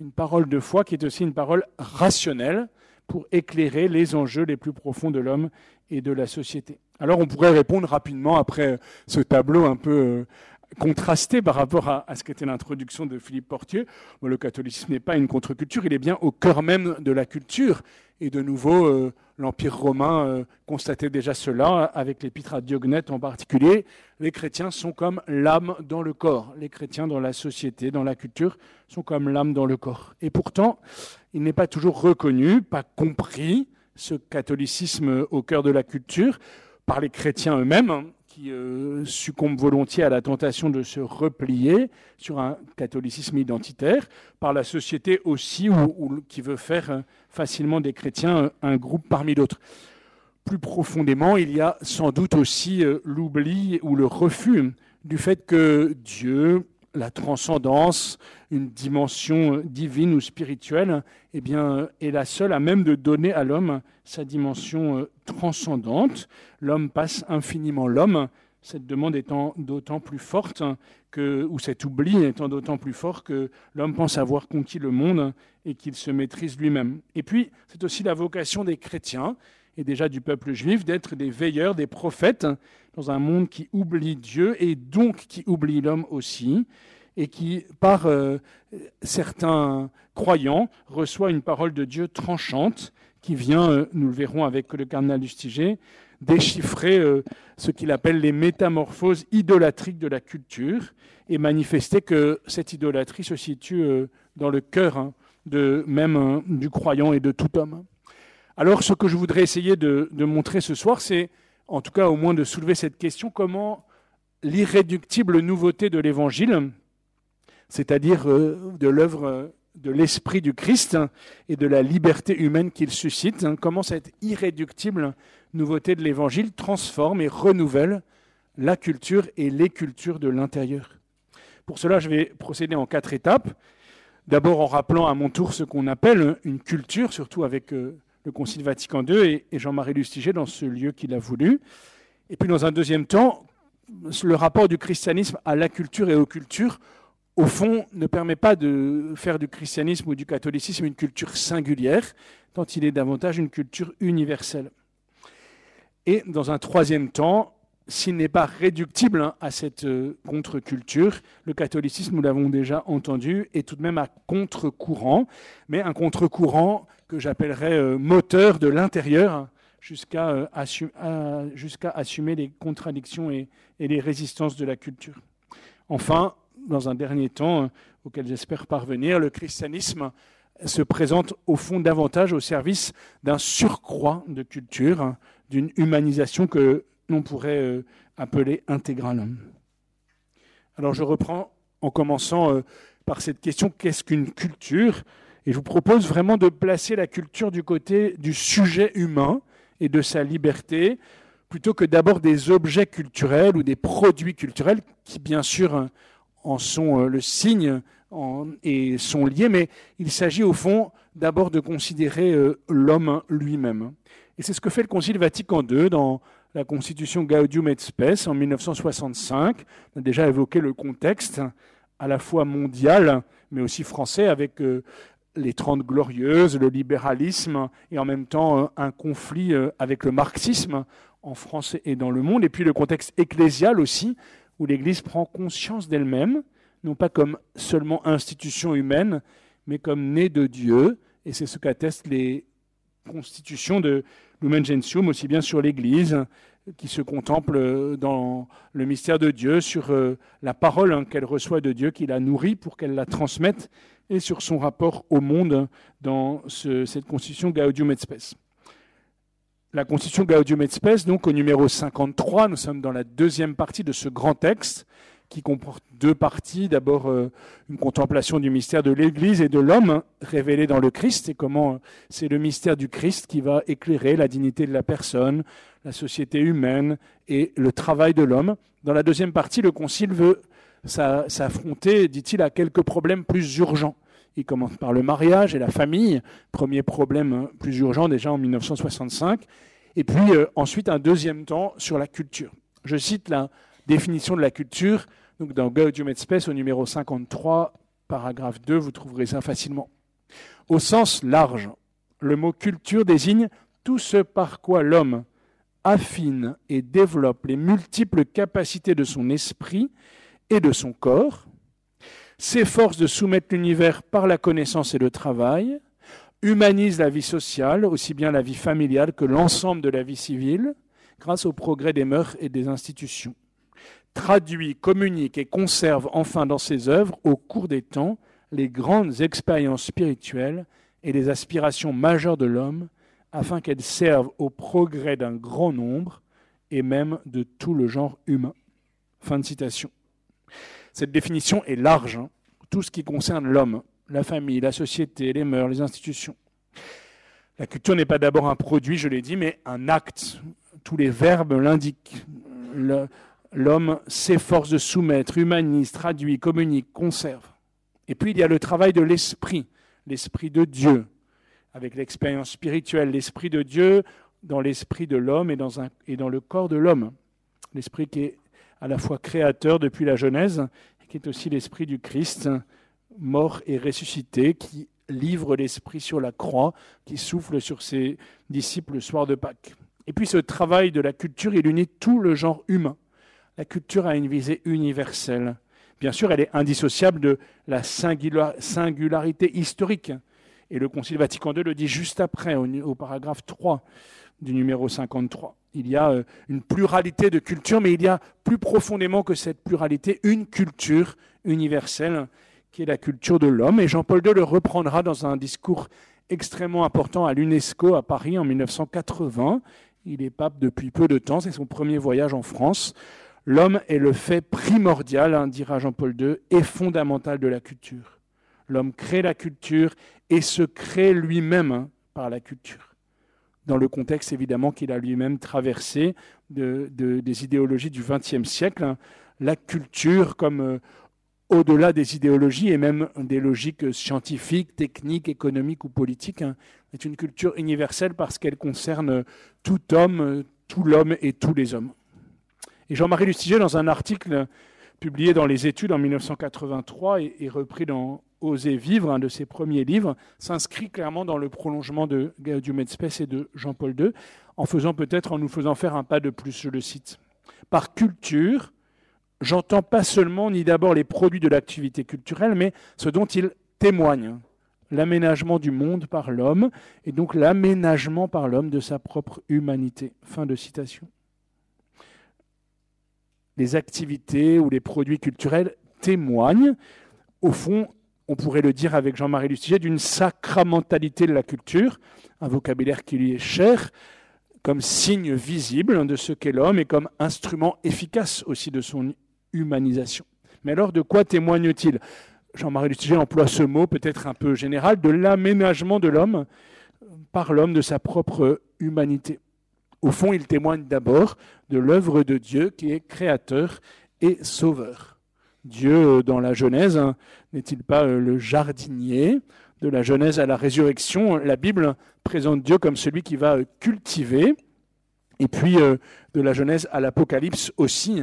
une parole de foi qui est aussi une parole rationnelle pour éclairer les enjeux les plus profonds de l'homme et de la société. Alors on pourrait répondre rapidement après ce tableau un peu euh, contrasté par rapport à, ce qu'était l'introduction de Philippe Portier. le catholicisme n'est pas une contre-culture, il est bien au cœur même de la culture. Et de nouveau, euh, l'Empire romain euh, constatait déjà cela, avec l'épître à Diognète en particulier. Les chrétiens sont comme l'âme dans le corps. Les chrétiens dans la société, dans la culture, sont comme l'âme dans le corps. Et pourtant, il n'est pas toujours reconnu, pas compris, ce catholicisme au cœur de la culture, par les chrétiens eux-mêmes euh, succombe volontiers à la tentation de se replier sur un catholicisme identitaire, par la société aussi, qui veut faire euh, facilement des chrétiens euh, un groupe parmi d'autres. Plus profondément, il y a sans doute aussi l'oubli ou le refus du fait que Dieu, la transcendance, une dimension divine ou spirituelle, eh bien, est la seule à même de donner à l'homme sa dimension euh, transcendante. L'homme passe infiniment l'homme, cette demande étant d'autant plus forte que, ou cet oubli étant d'autant plus fort que l'homme pense avoir conquis le monde et qu'il se maîtrise lui-même. Et puis, c'est aussi la vocation des chrétiens et déjà du peuple juif d'être des veilleurs, des prophètes dans un monde qui oublie Dieu et donc qui oublie l'homme aussi et qui, par euh, certains croyants, reçoit une parole de Dieu tranchante qui vient, euh, nous le verrons avec le cardinal Lustiger, déchiffrer euh, ce qu'il appelle les métamorphoses idolâtriques de la culture et manifester que cette idolâtrie se situe dans le cœur hein, même du croyant et de tout homme. Alors ce que je voudrais essayer de, de montrer ce soir, c'est en tout cas au moins de soulever cette question, comment l'irréductible nouveauté de l'Évangile, c'est-à-dire euh, de l'œuvre euh, de l'esprit du Christ et de la liberté humaine qu'il suscite, hein, comment cette irréductible nouveauté de l'Évangile transforme et renouvelle la culture et les cultures de l'intérieur. Pour cela, je vais procéder en quatre étapes. D'abord en rappelant à mon tour ce qu'on appelle une culture, surtout avec euh, le Concile Vatican II et Jean-Marie Lustiger dans ce lieu qu'il a voulu. Et puis dans un deuxième temps, le rapport du christianisme à la culture et aux cultures au fond, ne permet pas de faire du christianisme ou du catholicisme une culture singulière, tant il est davantage une culture universelle. Et dans un troisième temps, s'il n'est pas réductible hein, à cette euh, contre-culture, le catholicisme, nous l'avons déjà entendu, est tout de même à contre-courant, mais un contre-courant que j'appellerais euh, moteur de l'intérieur jusqu'à euh, assumer les contradictions et les résistances de la culture. Enfin, dans un dernier temps, euh, auquel j'espère parvenir, le christianisme se présente au fond davantage au service d'un surcroît de culture, hein, d'une humanisation que l'on pourrait euh, appeler intégrale. Alors je reprends en commençant euh, par cette question, qu'est-ce qu'une culture? Et je vous propose vraiment de placer la culture du côté du sujet humain et de sa liberté, plutôt que d'abord des objets culturels ou des produits culturels qui, bien sûr, en sont euh, le signe et sont liés, mais il s'agit au fond d'abord de considérer euh, l'homme lui-même. Et c'est ce que fait le Concile Vatican II dans la Constitution Gaudium et Spes en 1965. On a déjà évoqué le contexte à la fois mondial, mais aussi français, avec euh, les Trente Glorieuses, le libéralisme, et en même temps un conflit avec le marxisme en France et dans le monde, et puis le contexte ecclésial aussi, où l'Église prend conscience d'elle-même, non pas comme seulement institution humaine, mais comme née de Dieu, et c'est ce qu'attestent les constitutions de Lumen Gentium, aussi bien sur l'Église, qui se contemple dans le mystère de Dieu, sur euh, la parole hein, qu'elle reçoit de Dieu, qui la nourrit pour qu'elle la transmette, et sur son rapport au monde dans cette constitution Gaudium et Spes. La constitution Gaudium et Spes, donc au numéro 53, nous sommes dans la deuxième partie de ce grand texte, qui comporte deux parties. D'abord, euh, une contemplation du mystère de l'Église et de l'homme révélé dans le Christ, et comment euh, c'est le mystère du Christ qui va éclairer la dignité de la personne, la société humaine et le travail de l'homme. Dans la deuxième partie, le Concile veut s'affronter, dit-il, à quelques problèmes plus urgents. Il commence par le mariage et la famille, premier problème plus urgent déjà en 1965, et puis euh, ensuite un deuxième temps sur la culture. Je cite la définition de la culture donc dans Gaudium et Spes au numéro 53, paragraphe 2, vous trouverez ça facilement. Au sens large, le mot culture désigne tout ce par quoi l'homme affine et développe les multiples capacités de son esprit et de son corps, s'efforce de soumettre l'univers par la connaissance et le travail, humanise la vie sociale, aussi bien la vie familiale que l'ensemble de la vie civile, grâce au progrès des mœurs et des institutions traduit, communique et conserve enfin dans ses œuvres, au cours des temps, les grandes expériences spirituelles et les aspirations majeures de l'homme, afin qu'elles servent au progrès d'un grand nombre et même de tout le genre humain. Fin de citation. Cette définition est large, hein. tout ce qui concerne l'homme, la famille, la société, les mœurs, les institutions. La culture n'est pas d'abord un produit, je l'ai dit, mais un acte. Tous les verbes l'indiquent l'homme s'efforce de soumettre, humanise, traduit, communique, conserve. Et puis il y a le travail de l'esprit, l'esprit de Dieu, avec l'expérience spirituelle, l'esprit de Dieu dans l'esprit de l'homme et, dans et dans le corps de l'homme. L'esprit qui est à la fois créateur depuis la Genèse, et qui est aussi l'esprit du Christ, mort et ressuscité, qui livre l'esprit sur la croix, qui souffle sur ses disciples le soir de Pâques. Et puis ce travail de la culture, il unit tout le genre humain la culture a une visée universelle. Bien sûr, elle est indissociable de la singularité historique. Et le Concile Vatican II le dit juste après, au, paragraphe 3 du numéro 53. Il y a euh, une pluralité de cultures, mais il y a plus profondément que cette pluralité une culture universelle qui est la culture de l'homme. Et Jean-Paul II le reprendra dans un discours extrêmement important à l'UNESCO à Paris en 1980. Il est pape depuis peu de temps, c'est son premier voyage en France. L'homme est le fait primordial, hein, dira Jean-Paul II, et fondamental de la culture. L'homme crée la culture et se crée lui-même hein, par la culture. Dans le contexte évidemment qu'il a lui-même traversé des idéologies du XXe siècle, hein. la culture comme euh, au-delà des idéologies et même des logiques scientifiques, techniques, économiques ou politiques, est une culture universelle parce qu'elle concerne tout homme, tout l'homme et tous les hommes. Et Jean-Marie Lustiger, dans un article publié dans les études en 1983 et, repris dans Oser vivre, un de ses premiers livres, s'inscrit clairement dans le prolongement de Gaudium et Spes et de Jean-Paul II, en faisant peut-être, en nous faisant faire un pas de plus, je le cite. Par culture, j'entends pas seulement ni d'abord les produits de l'activité culturelle, mais ce dont ils témoignent, l'aménagement du monde par l'homme, et donc l'aménagement par l'homme de sa propre humanité. Fin de citation les activités ou les produits culturels témoignent, au fond, on pourrait le dire avec Jean-Marie Lustiger, d'une sacramentalité de la culture, un vocabulaire qui lui est cher, comme signe visible de ce qu'est l'homme et comme instrument efficace aussi de son humanisation. Mais alors, de quoi témoigne-t-il? Jean-Marie Lustiger emploie ce mot peut-être un peu général, de l'aménagement de l'homme par l'homme de sa propre humanité. Au fond, il témoigne d'abord de l'œuvre de Dieu qui est créateur et sauveur. Dieu, euh, dans la Genèse, hein, n'est-il pas euh, le jardinier De la Genèse à la résurrection, la Bible présente Dieu comme celui qui va euh, cultiver. Et puis, de la Genèse à l'Apocalypse aussi,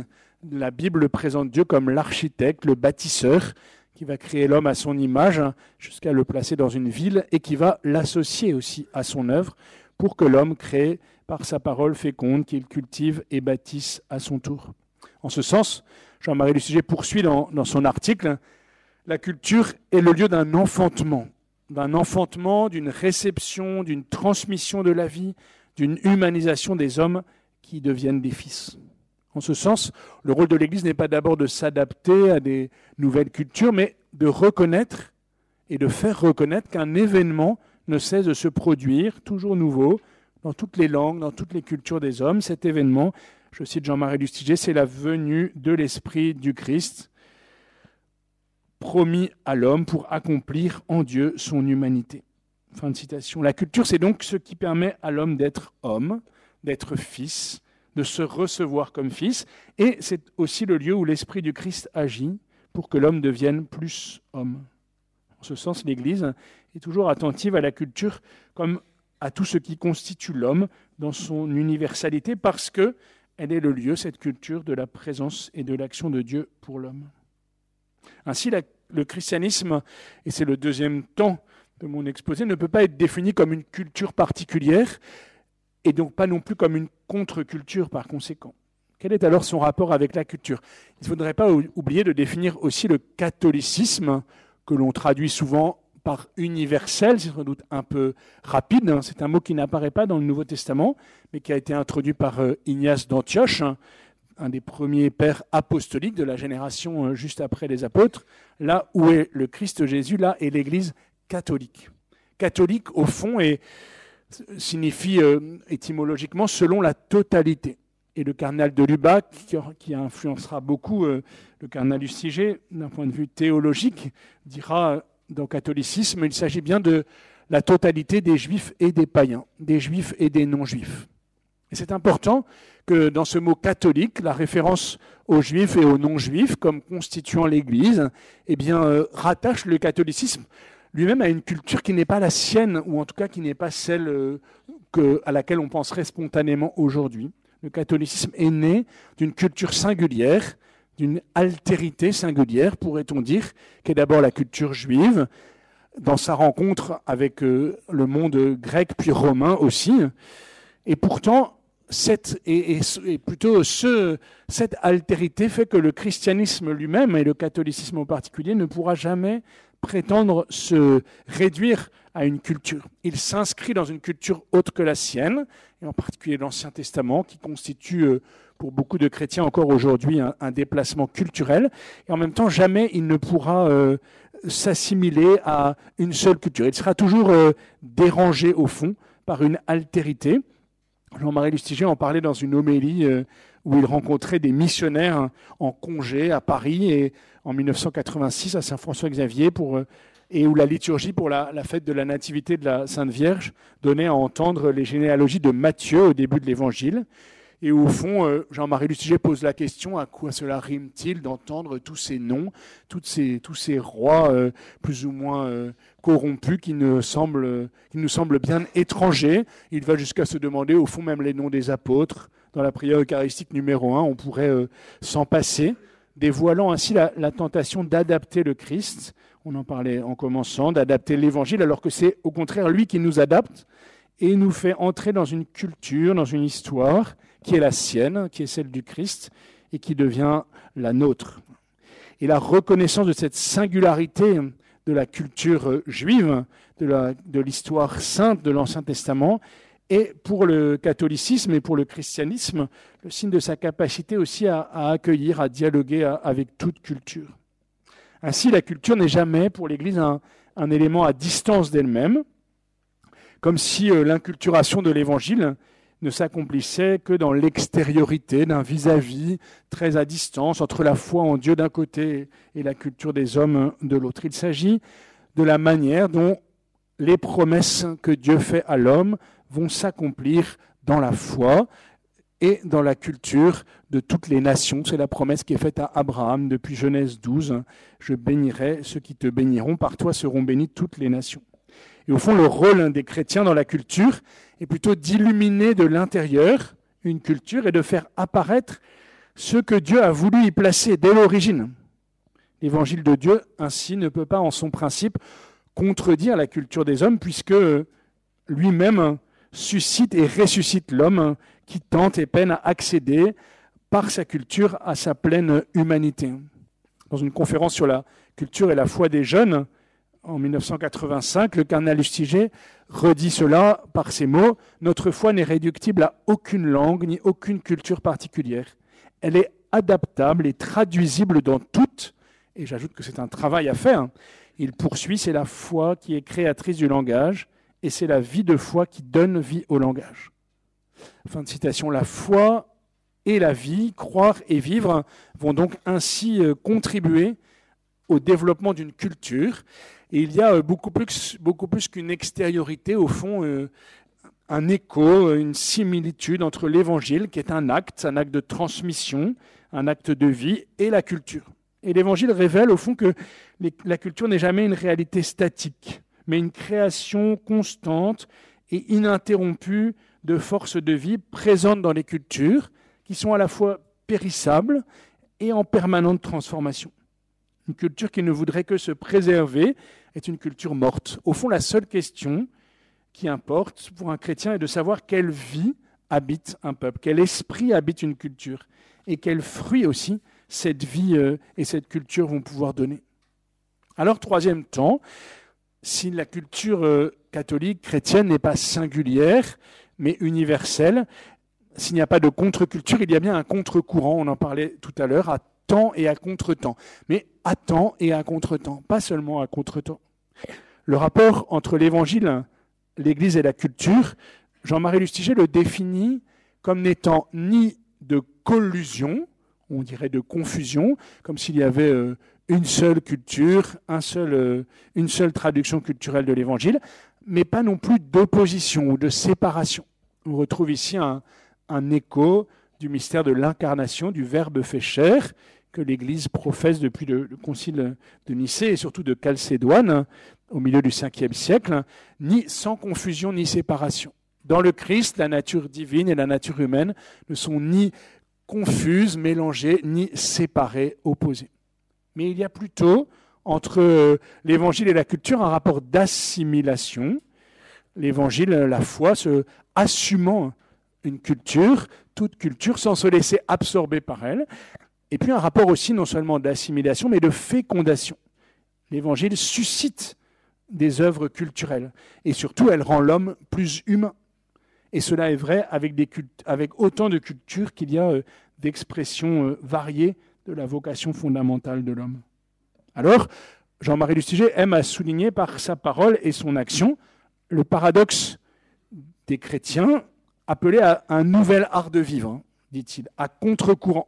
la Bible présente Dieu comme l'architecte, le bâtisseur, qui va créer l'homme à son image, jusqu'à le placer dans une ville, et qui va l'associer aussi à son œuvre, pour que l'homme crée par sa parole féconde qu'il cultive et bâtisse à son tour. En ce sens, Jean-Marie Luciger poursuit dans, dans son article, la culture est le lieu d'un enfantement, d'un enfantement, d'une réception, d'une transmission de la vie, d'une humanisation des hommes qui deviennent des fils. En ce sens, le rôle de l'Église n'est pas d'abord de s'adapter à des nouvelles cultures, mais de reconnaître et de faire reconnaître qu'un événement ne cesse de se produire, toujours nouveau, dans toutes les langues, dans toutes les cultures des hommes. Cet événement, je cite Jean-Marie Lustiger, c'est la venue de l'Esprit du Christ, promis à l'homme pour accomplir en Dieu son humanité. Fin de citation. La culture, c'est donc ce qui permet à l'homme d'être homme, d'être fils, de se recevoir comme fils, et c'est aussi le lieu où l'Esprit du Christ agit pour que l'homme devienne plus homme. En ce sens, l'Église est toujours attentive à la culture comme à tout ce qui constitue l'homme dans son universalité, parce que elle est le lieu, cette culture, de la présence et de l'action de Dieu pour l'homme. Ainsi, le christianisme, et c'est le deuxième temps de mon exposé, ne peut pas être défini comme une culture particulière, et donc pas non plus comme une contre-culture par conséquent. Quel est alors son rapport avec la culture? Il ne faudrait pas oublier de définir aussi le catholicisme, que l'on traduit souvent par universel, c'est sans doute un peu rapide. Hein. C'est un mot qui n'apparaît pas dans le Nouveau Testament, mais qui a été introduit par euh, Ignace d'Antioche, hein, un des premiers pères apostoliques de la génération euh, juste après les apôtres. Là où est le Christ Jésus, là est l'Église catholique. Catholique, au fond, signifie euh, étymologiquement selon la totalité. Et le cardinal de Lubac, qui, influencera beaucoup le cardinal du d'un point de vue théologique, dira dans le catholicisme, il s'agit bien de la totalité des juifs et des païens, des juifs et des non-juifs. Et c'est important que dans ce mot catholique, la référence aux juifs et aux non-juifs comme constituant l'Église, eh bien, euh, rattache le catholicisme lui-même à une culture qui n'est pas la sienne, ou en tout cas qui n'est pas celle euh, à laquelle on penserait spontanément aujourd'hui. Le catholicisme est né d'une culture singulière, d'une altérité singulière, pourrait-on dire, qui est d'abord la culture juive, dans sa rencontre avec euh, le monde grec puis romain aussi. Et pourtant, cette, cette altérité fait que le christianisme lui-même, et le catholicisme en particulier, ne pourra jamais prétendre se réduire à une culture. Il s'inscrit dans une culture autre que la sienne, et en particulier l'Ancien Testament, qui constitue euh, pour beaucoup de chrétiens encore aujourd'hui un, déplacement culturel. Et en même temps, jamais il ne pourra euh, s'assimiler à une seule culture. Il sera toujours euh, dérangé au fond par une altérité. Jean-Marie Lustiger en parlait dans une homélie euh, où il rencontrait des missionnaires en congé à Paris et en 1986 à Saint-François-Xavier pour et où la liturgie pour la, la, fête de la Nativité de la Sainte Vierge donnait à entendre les généalogies de Matthieu au début de l'Évangile. Et au fond, euh, Jean-Marie Lustiger pose la question à quoi cela rime-t-il d'entendre tous ces noms, tous ces rois euh, plus ou moins euh, corrompus qui nous semblent bien étrangers? Il va jusqu'à se demander, au fond, même les noms des apôtres. Dans la prière eucharistique numéro 1, on pourrait s'en passer, dévoilant ainsi la, la tentation d'adapter le Christ. On en parlait en commençant, d'adapter l'Évangile, alors que c'est au contraire lui qui nous adapte et nous fait entrer dans une culture, dans une histoire qui est la sienne, qui est celle du Christ, et qui devient la nôtre. Et la reconnaissance de cette singularité de la culture juive, de l'histoire sainte de l'Ancien Testament, est pour le catholicisme et pour le christianisme le signe de sa capacité aussi à, accueillir, à dialoguer avec toute culture. Ainsi, la culture n'est jamais pour l'Église un, un, élément à distance d'elle-même, comme si euh, l'inculturation de l'Évangile ne s'accomplissait que dans l'extériorité d'un vis-à-vis très à distance entre la foi en Dieu d'un côté et la culture des hommes de l'autre. Il s'agit de la manière dont les promesses que Dieu fait à l'homme vont s'accomplir dans la foi et dans la culture de toutes les nations. C'est la promesse qui est faite à Abraham depuis Genèse 12. Je bénirai ceux qui te béniront, par toi seront bénies toutes les nations. Et au fond, le rôle des chrétiens dans la culture est plutôt d'illuminer de l'intérieur une culture et de faire apparaître ce que Dieu a voulu y placer dès l'origine. L'évangile de Dieu, ainsi, ne peut pas en son principe contredire la culture des hommes, puisque lui-même suscite et ressuscite l'homme qui tente et peine à accéder par sa culture à sa pleine humanité. Dans une conférence sur la culture et la foi des jeunes, en 1985, le cardinal Lustiger redit cela par ces mots Notre foi n'est réductible à aucune langue ni aucune culture particulière. Elle est adaptable et traduisible dans toutes, et j'ajoute que c'est un travail à faire. Il poursuit C'est la foi qui est créatrice du langage, et c'est la vie de foi qui donne vie au langage. Fin de citation. La foi et la vie, croire et vivre, vont donc ainsi euh, contribuer au développement d'une culture. Et il y a euh, beaucoup plus, qu'une extériorité, au fond, euh, un écho, une similitude entre l'évangile, qui est un acte, un acte de transmission, un acte de vie, et la culture. Et l'évangile révèle, au fond, que la culture n'est jamais une réalité statique, mais une création constante et ininterrompue de forces de vie présentes dans les cultures, qui sont à la fois périssables et en permanente transformation. Une culture qui ne voudrait que se préserver est une culture morte. Au fond, la seule question qui importe pour un chrétien est de savoir quelle vie habite un peuple, quel esprit habite une culture, et quels fruits aussi cette vie euh, et cette culture vont pouvoir donner. Alors, troisième temps, si la culture euh, catholique chrétienne n'est pas singulière, mais universelle, s'il n'y a pas de contre-culture, il y a bien un contre-courant, on en parlait tout à l'heure, temps et à contre-temps. Mais à temps et à contre-temps, pas seulement à contre-temps. Le rapport entre l'évangile, l'Église et la culture, Jean-Marie Lustiger le définit comme n'étant ni de collusion, on dirait de confusion, comme s'il y avait euh, une seule culture, un seul, euh, une seule traduction culturelle de l'évangile, mais pas non plus d'opposition ou de séparation. On retrouve ici un, un écho du mystère de l'incarnation, du Verbe fait chair, que l'Église professe depuis le, concile de Nicée et surtout de Chalcédoine au milieu du 5e siècle, ni sans confusion ni séparation. Dans le Christ, la nature divine et la nature humaine ne sont ni confuses, mélangées, ni séparées, opposées. Mais il y a plutôt entre euh, l'évangile et la culture un rapport d'assimilation. L'évangile, la foi, se assumant une culture, toute culture, sans se laisser absorber par elle. Et puis un rapport aussi non seulement d'assimilation, mais de fécondation. L'évangile suscite des œuvres culturelles. Et surtout, elle rend l'homme plus humain. Et cela est vrai avec, des avec autant de cultures qu'il y a euh, d'expressions euh, variées de la vocation fondamentale de l'homme. Alors, Jean-Marie Lustiger aime à souligner par sa parole et son action le paradoxe des chrétiens appelé à un nouvel art de vivre, hein, dit-il, à contre-courant,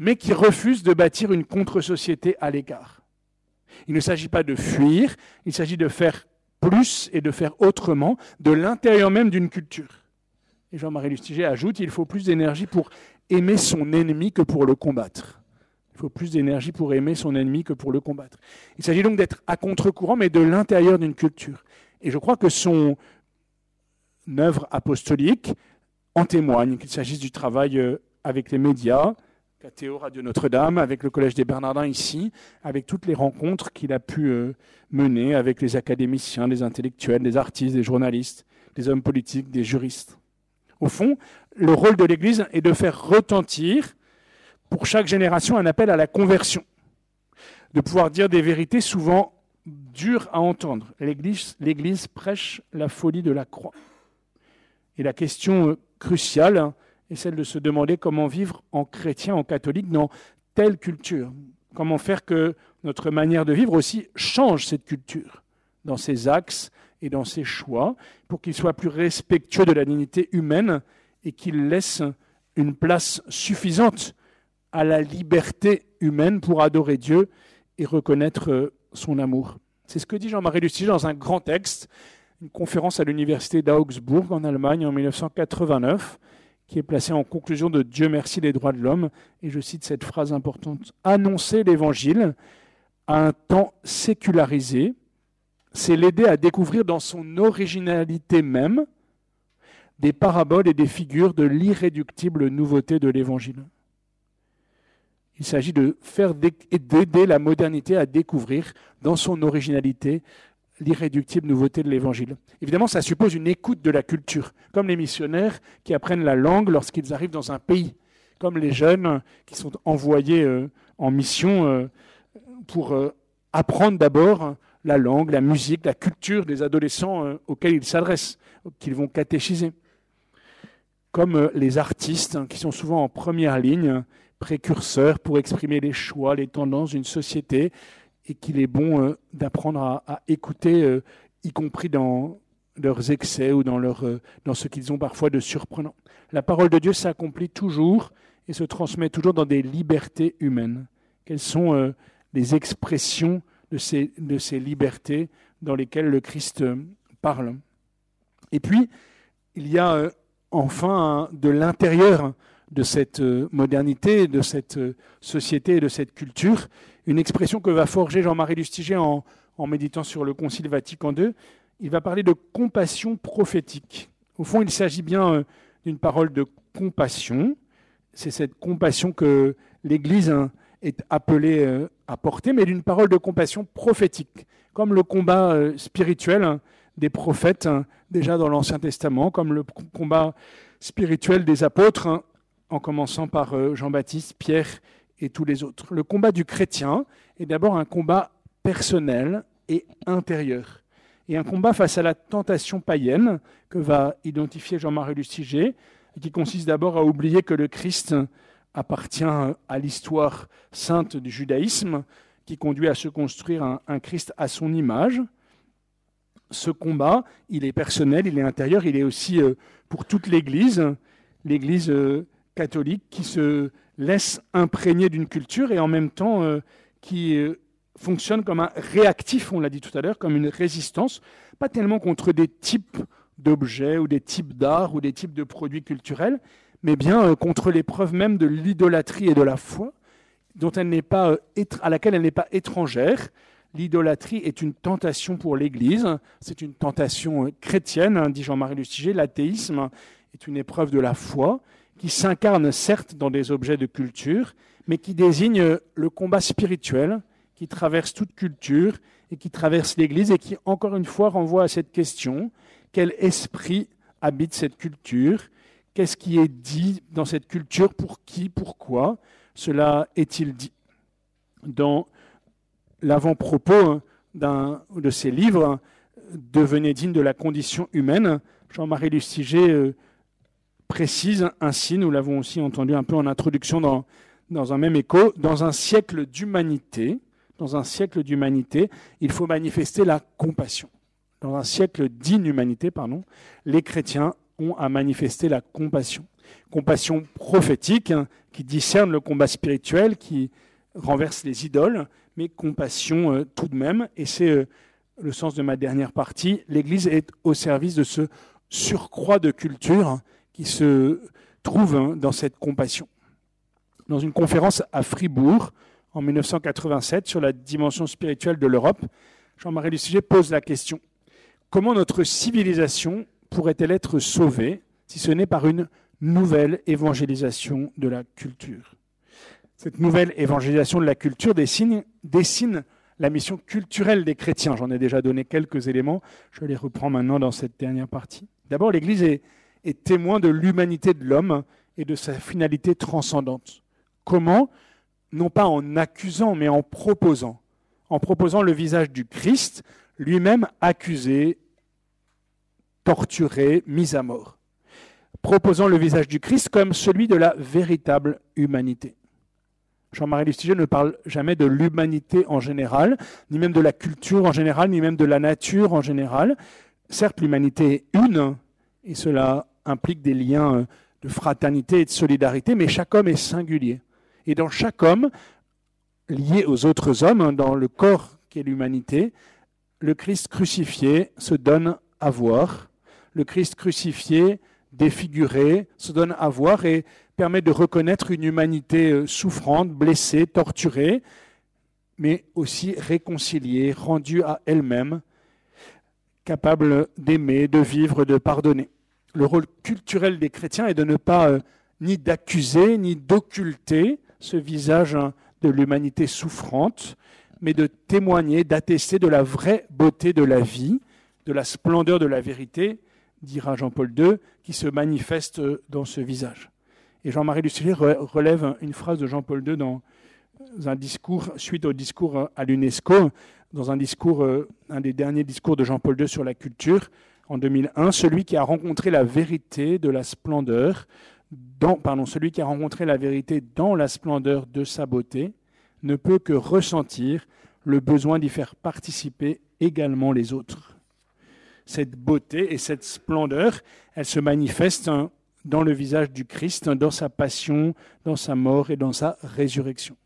mais qui refuse de bâtir une contre-société à l'écart. Il ne s'agit pas de fuir, il s'agit de faire plus et de faire autrement de l'intérieur même d'une culture. Et Jean-Marie Lustiger ajoute, il faut plus d'énergie pour aimer son ennemi que pour le combattre. Il faut plus d'énergie pour aimer son ennemi que pour le combattre. Il s'agit donc d'être à contre-courant, mais de l'intérieur d'une culture. Et je crois que son, œuvre apostolique en témoigne, qu'il s'agisse du travail euh, avec les médias, KTO Radio Notre-Dame, avec le Collège des Bernardins ici, avec toutes les rencontres qu'il a pu euh, mener avec les académiciens, les intellectuels, les artistes, les journalistes, les hommes politiques, des juristes. Au fond, le rôle de l'Église est de faire retentir pour chaque génération un appel à la conversion, de pouvoir dire des vérités souvent dures à entendre. L'Église prêche la folie de la croix. Et la question euh, cruciale est celle de se demander comment vivre en chrétien, en catholique, dans telle culture. Comment faire que notre manière de vivre aussi change cette culture dans ses axes et dans ses choix, pour qu'il soit plus respectueux de la dignité humaine et qu'il laisse une place suffisante à la liberté humaine pour adorer Dieu et reconnaître euh, son amour. C'est ce que dit Jean-Marie Lucie dans un grand texte une conférence à l'université d'Augsbourg en Allemagne en 1989 qui est placée en conclusion de Dieu merci les droits de l'homme. Et je cite cette phrase importante. Annoncer l'Évangile à un temps sécularisé, c'est l'aider à découvrir dans son originalité même des paraboles et des figures de l'irréductible nouveauté de l'Évangile. Il s'agit de faire d'aider la modernité à découvrir dans son originalité l'irréductible nouveauté de l'Évangile. Évidemment, ça suppose une écoute de la culture, comme les missionnaires qui apprennent la langue lorsqu'ils arrivent dans un pays, comme les jeunes qui sont envoyés euh, en mission euh, pour euh, apprendre d'abord la langue, la musique, la culture des adolescents auxquels ils s'adressent, qu'ils vont catéchiser. Comme les artistes hein, qui sont souvent en première ligne, précurseurs pour exprimer les choix, les tendances d'une société, et qu'il est bon euh, d'apprendre à, écouter, euh, y compris dans leurs excès ou dans, leur, euh, dans ce qu'ils ont parfois de surprenant. La parole de Dieu s'accomplit toujours et se transmet toujours dans des libertés humaines. Quelles sont les expressions de ces, de ces libertés dans lesquelles le Christ parle? Et puis, il y a enfin de l'intérieur de cette modernité, de cette société et de cette culture, une expression que va forger Jean-Marie Lustiger en, méditant sur le Concile Vatican II. Il va parler de compassion prophétique. Au fond, il s'agit bien euh, d'une parole de compassion. C'est cette compassion que l'Église hein, est appelée euh, à porter, mais d'une parole de compassion prophétique, comme le combat euh, spirituel hein, des prophètes hein, déjà dans l'Ancien Testament, comme le combat spirituel des apôtres, en commençant par Jean-Baptiste, Pierre et tous les autres. Le combat du chrétien est d'abord un combat personnel et intérieur, et un combat face à la tentation païenne que va identifier Jean-Marie Lustiger, qui consiste d'abord à oublier que le Christ appartient à l'histoire sainte du judaïsme, qui conduit à se construire un, un Christ à son image. Ce combat, il est personnel, il est intérieur, il est aussi euh, pour toute l'Église, l'Église euh, catholique qui se laisse imprégner d'une culture et en même temps euh, qui euh, fonctionne comme un réactif, on l'a dit tout à l'heure, comme une résistance, pas tellement contre des types d'objets ou des types d'art ou des types de produits culturels, mais bien euh, contre l'épreuve même de l'idolâtrie et de la foi, dont elle n'est pas, à laquelle elle n'est pas étrangère. L'idolâtrie est une tentation pour l'Église, c'est une tentation chrétienne, hein, dit Jean-Marie Lustiger. L'athéisme est une épreuve de la foi, qui s'incarne certes dans des objets de culture, mais qui désigne le combat spirituel qui traverse toute culture et qui traverse l'Église et qui, encore une fois, renvoie à cette question, quel esprit habite cette culture? Qu'est-ce qui est dit dans cette culture? Pour qui? Pourquoi? Cela est-il dit Dans l'avant-propos d'un de ses livres, Devenez digne de la condition humaine, Jean-Marie Lustiger euh, précise ainsi, nous l'avons aussi entendu un peu en introduction dans, dans un même écho, dans un siècle d'humanité, dans un siècle d'humanité, il faut manifester la compassion. Dans un siècle d'inhumanité, pardon, les chrétiens ont à manifester la compassion. Compassion prophétique, hein, qui discerne le combat spirituel, qui renverse les idoles, mais compassion euh, tout de même. Et c'est euh, le sens de ma dernière partie. L'Église est au service de ce surcroît de culture qui se trouve hein, dans cette compassion. Dans une conférence à Fribourg en 1987 sur la dimension spirituelle de l'Europe, Jean-Marie Luciger pose la question comment notre civilisation pourrait-elle être sauvée si ce n'est par une nouvelle évangélisation de la culture? Cette nouvelle évangélisation de la culture dessine, dessine la mission culturelle des chrétiens. J'en ai déjà donné quelques éléments, je les reprends maintenant dans cette dernière partie. D'abord, l'Église est est témoin de l'humanité de l'homme et de sa finalité transcendante. Comment? Non pas en accusant, mais en proposant. En proposant le visage du Christ, lui-même accusé, torturé, mis à mort. Proposant le visage du Christ comme celui de la véritable humanité. Jean-Marie Lustiger ne parle jamais de l'humanité en général, ni même de la culture en général, ni même de la nature en général. Certes, l'humanité est une, et cela implique des liens euh, de fraternité et de solidarité, mais chaque homme est singulier. Et dans chaque homme, lié aux autres hommes, hein, dans le corps qui est l'humanité, le Christ crucifié se donne à voir. Le Christ crucifié, défiguré, se donne à voir et permet de reconnaître une humanité euh, souffrante, blessée, torturée, mais aussi réconciliée, rendue à elle-même, capable d'aimer, de vivre, de pardonner le rôle culturel des chrétiens est de ne pas euh, ni d'accuser, ni d'occulter, ce visage hein, de l'humanité souffrante, mais de témoigner, d'attester de la vraie beauté de la vie, de la splendeur de la vérité, dira Jean-Paul II, qui se manifeste dans ce visage. Et Jean-Marie Lucier relève une phrase de Jean-Paul II dans un discours, suite au discours à l'UNESCO, dans un discours, euh, un des derniers discours de Jean-Paul II sur la culture, en 2001, celui qui a rencontré la vérité de la splendeur, dans, pardon, celui qui a rencontré la vérité dans la splendeur de sa beauté, ne peut que ressentir le besoin d'y faire participer également les autres. Cette beauté et cette splendeur, elles se manifestent hein, dans le visage du Christ, hein, dans sa passion, dans sa mort et dans sa résurrection.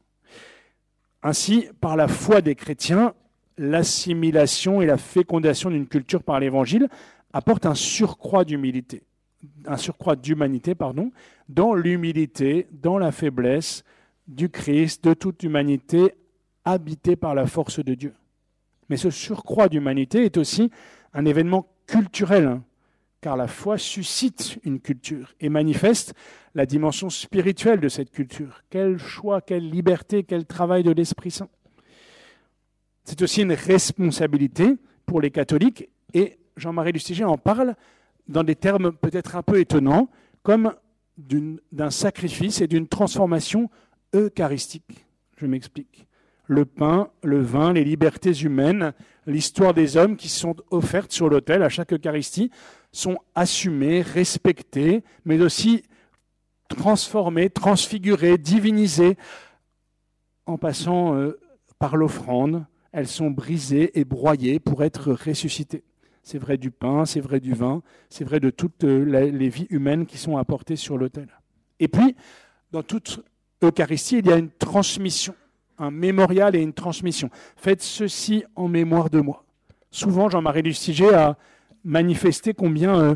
Ainsi, par la foi des chrétiens, l'assimilation et la fécondation d'une culture par l'Évangile apportent un surcroît d'humilité, un surcroît d'humanité, pardon, dans l'humilité, dans la faiblesse du Christ, de toute humanité habitée par la force de Dieu. Mais ce surcroît d'humanité est aussi un événement culturel, hein, car la foi suscite une culture et manifeste la dimension spirituelle de cette culture. Quel choix, quelle liberté, quel travail de l'Esprit Saint. C'est aussi une responsabilité pour les catholiques et Jean-Marie Lustiger en parle dans des termes peut-être un peu étonnants, comme d'un sacrifice et d'une transformation eucharistique. Je m'explique. Le pain, le vin, les libertés humaines, l'histoire des hommes qui sont offertes sur l'autel à chaque Eucharistie sont assumées, respectées, mais aussi transformées, transfigurées, divinisées, en passant euh, par l'offrande. Elles sont brisées et broyées pour être ressuscitées. C'est vrai du pain, c'est vrai du vin, c'est vrai de toutes euh, les vies humaines qui sont apportées sur l'autel. Et puis, dans toute Eucharistie, il y a une transmission, un mémorial et une transmission. Faites ceci en mémoire de moi. Souvent, Jean-Marie Lustiger a manifesté combien euh,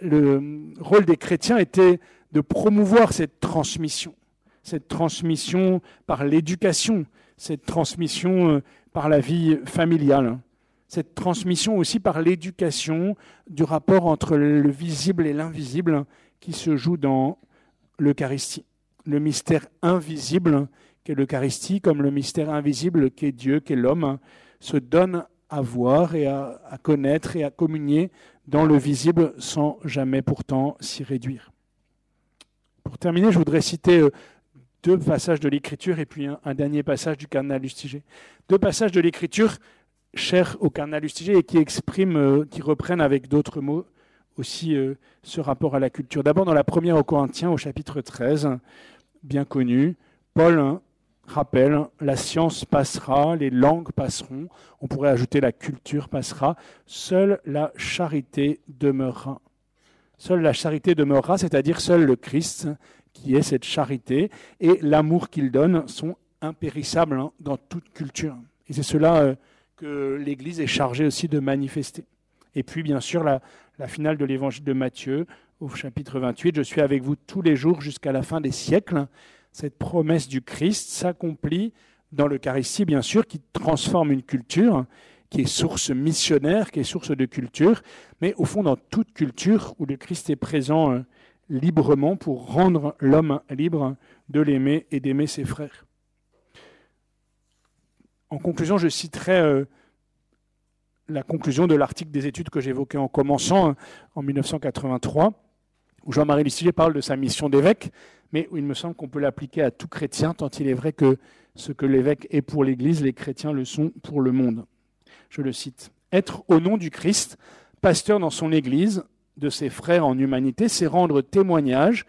le rôle des chrétiens était de promouvoir cette transmission, cette transmission par l'éducation, cette transmission euh, par la vie familiale cette transmission aussi par l'éducation du rapport entre le visible et l'invisible qui se joue dans l'Eucharistie. Le mystère invisible qu'est l'Eucharistie, comme le mystère invisible qu'est Dieu, qu'est l'homme, se donne à voir et à, connaître et à communier dans le visible sans jamais pourtant s'y réduire. Pour terminer, je voudrais citer euh, deux passages de l'Écriture et puis un, dernier passage du Cardinal Lustiger. Deux passages de l'Écriture chers au cardinal Lustiger et qui expriment, euh, qui reprennent avec d'autres mots aussi euh, ce rapport à la culture. D'abord, dans la première aux Corinthiens, au chapitre 13, bien connu, Paul hein, rappelle la science passera, les langues passeront, on pourrait ajouter la culture passera, seule la charité demeurera. Seule la charité demeurera, c'est-à-dire seul le Christ qui est cette charité et l'amour qu'il donne sont impérissables hein, dans toute culture. Et c'est cela euh, que l'Église est chargée aussi de manifester. Et puis, bien sûr, la, finale de l'évangile de Matthieu, au chapitre 28, Je suis avec vous tous les jours jusqu'à la fin des siècles. Cette promesse du Christ s'accomplit dans l'Eucharistie, bien sûr, qui transforme une culture, qui est source missionnaire, qui est source de culture, mais au fond, dans toute culture où le Christ est présent euh, librement pour rendre l'homme libre de l'aimer et d'aimer ses frères. En conclusion, je citerai euh, la conclusion de l'article des études que j'évoquais en commençant, hein, en 1983, où Jean-Marie Lustiger parle de sa mission d'évêque, mais où il me semble qu'on peut l'appliquer à tout chrétien, tant il est vrai que ce que l'évêque est pour l'Église, les chrétiens le sont pour le monde. Je le cite. Être au nom du Christ, pasteur dans son Église, de ses frères en humanité, c'est rendre témoignage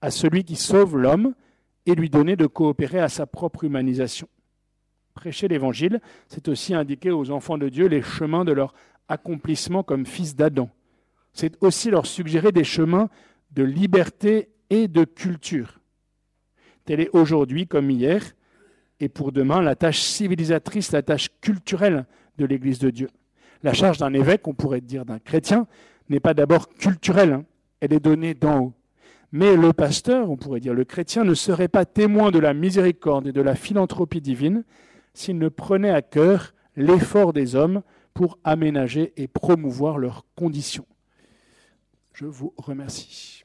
à celui qui sauve l'homme et lui donner de coopérer à sa propre humanisation. Prêcher l'Évangile, c'est aussi indiquer aux enfants de Dieu les chemins de leur accomplissement comme fils d'Adam. C'est aussi leur suggérer des chemins de liberté et de culture. Telle est aujourd'hui, comme hier, et pour demain, la tâche civilisatrice, la tâche culturelle de l'Église de Dieu. La charge d'un évêque, on pourrait dire d'un chrétien, n'est pas d'abord culturelle, hein. elle est donnée d'en haut. Mais le pasteur, on pourrait dire le chrétien, ne serait pas témoin de la miséricorde et de la philanthropie divine s'il ne prenait à cœur l'effort des hommes pour aménager et promouvoir leurs conditions. Je vous remercie.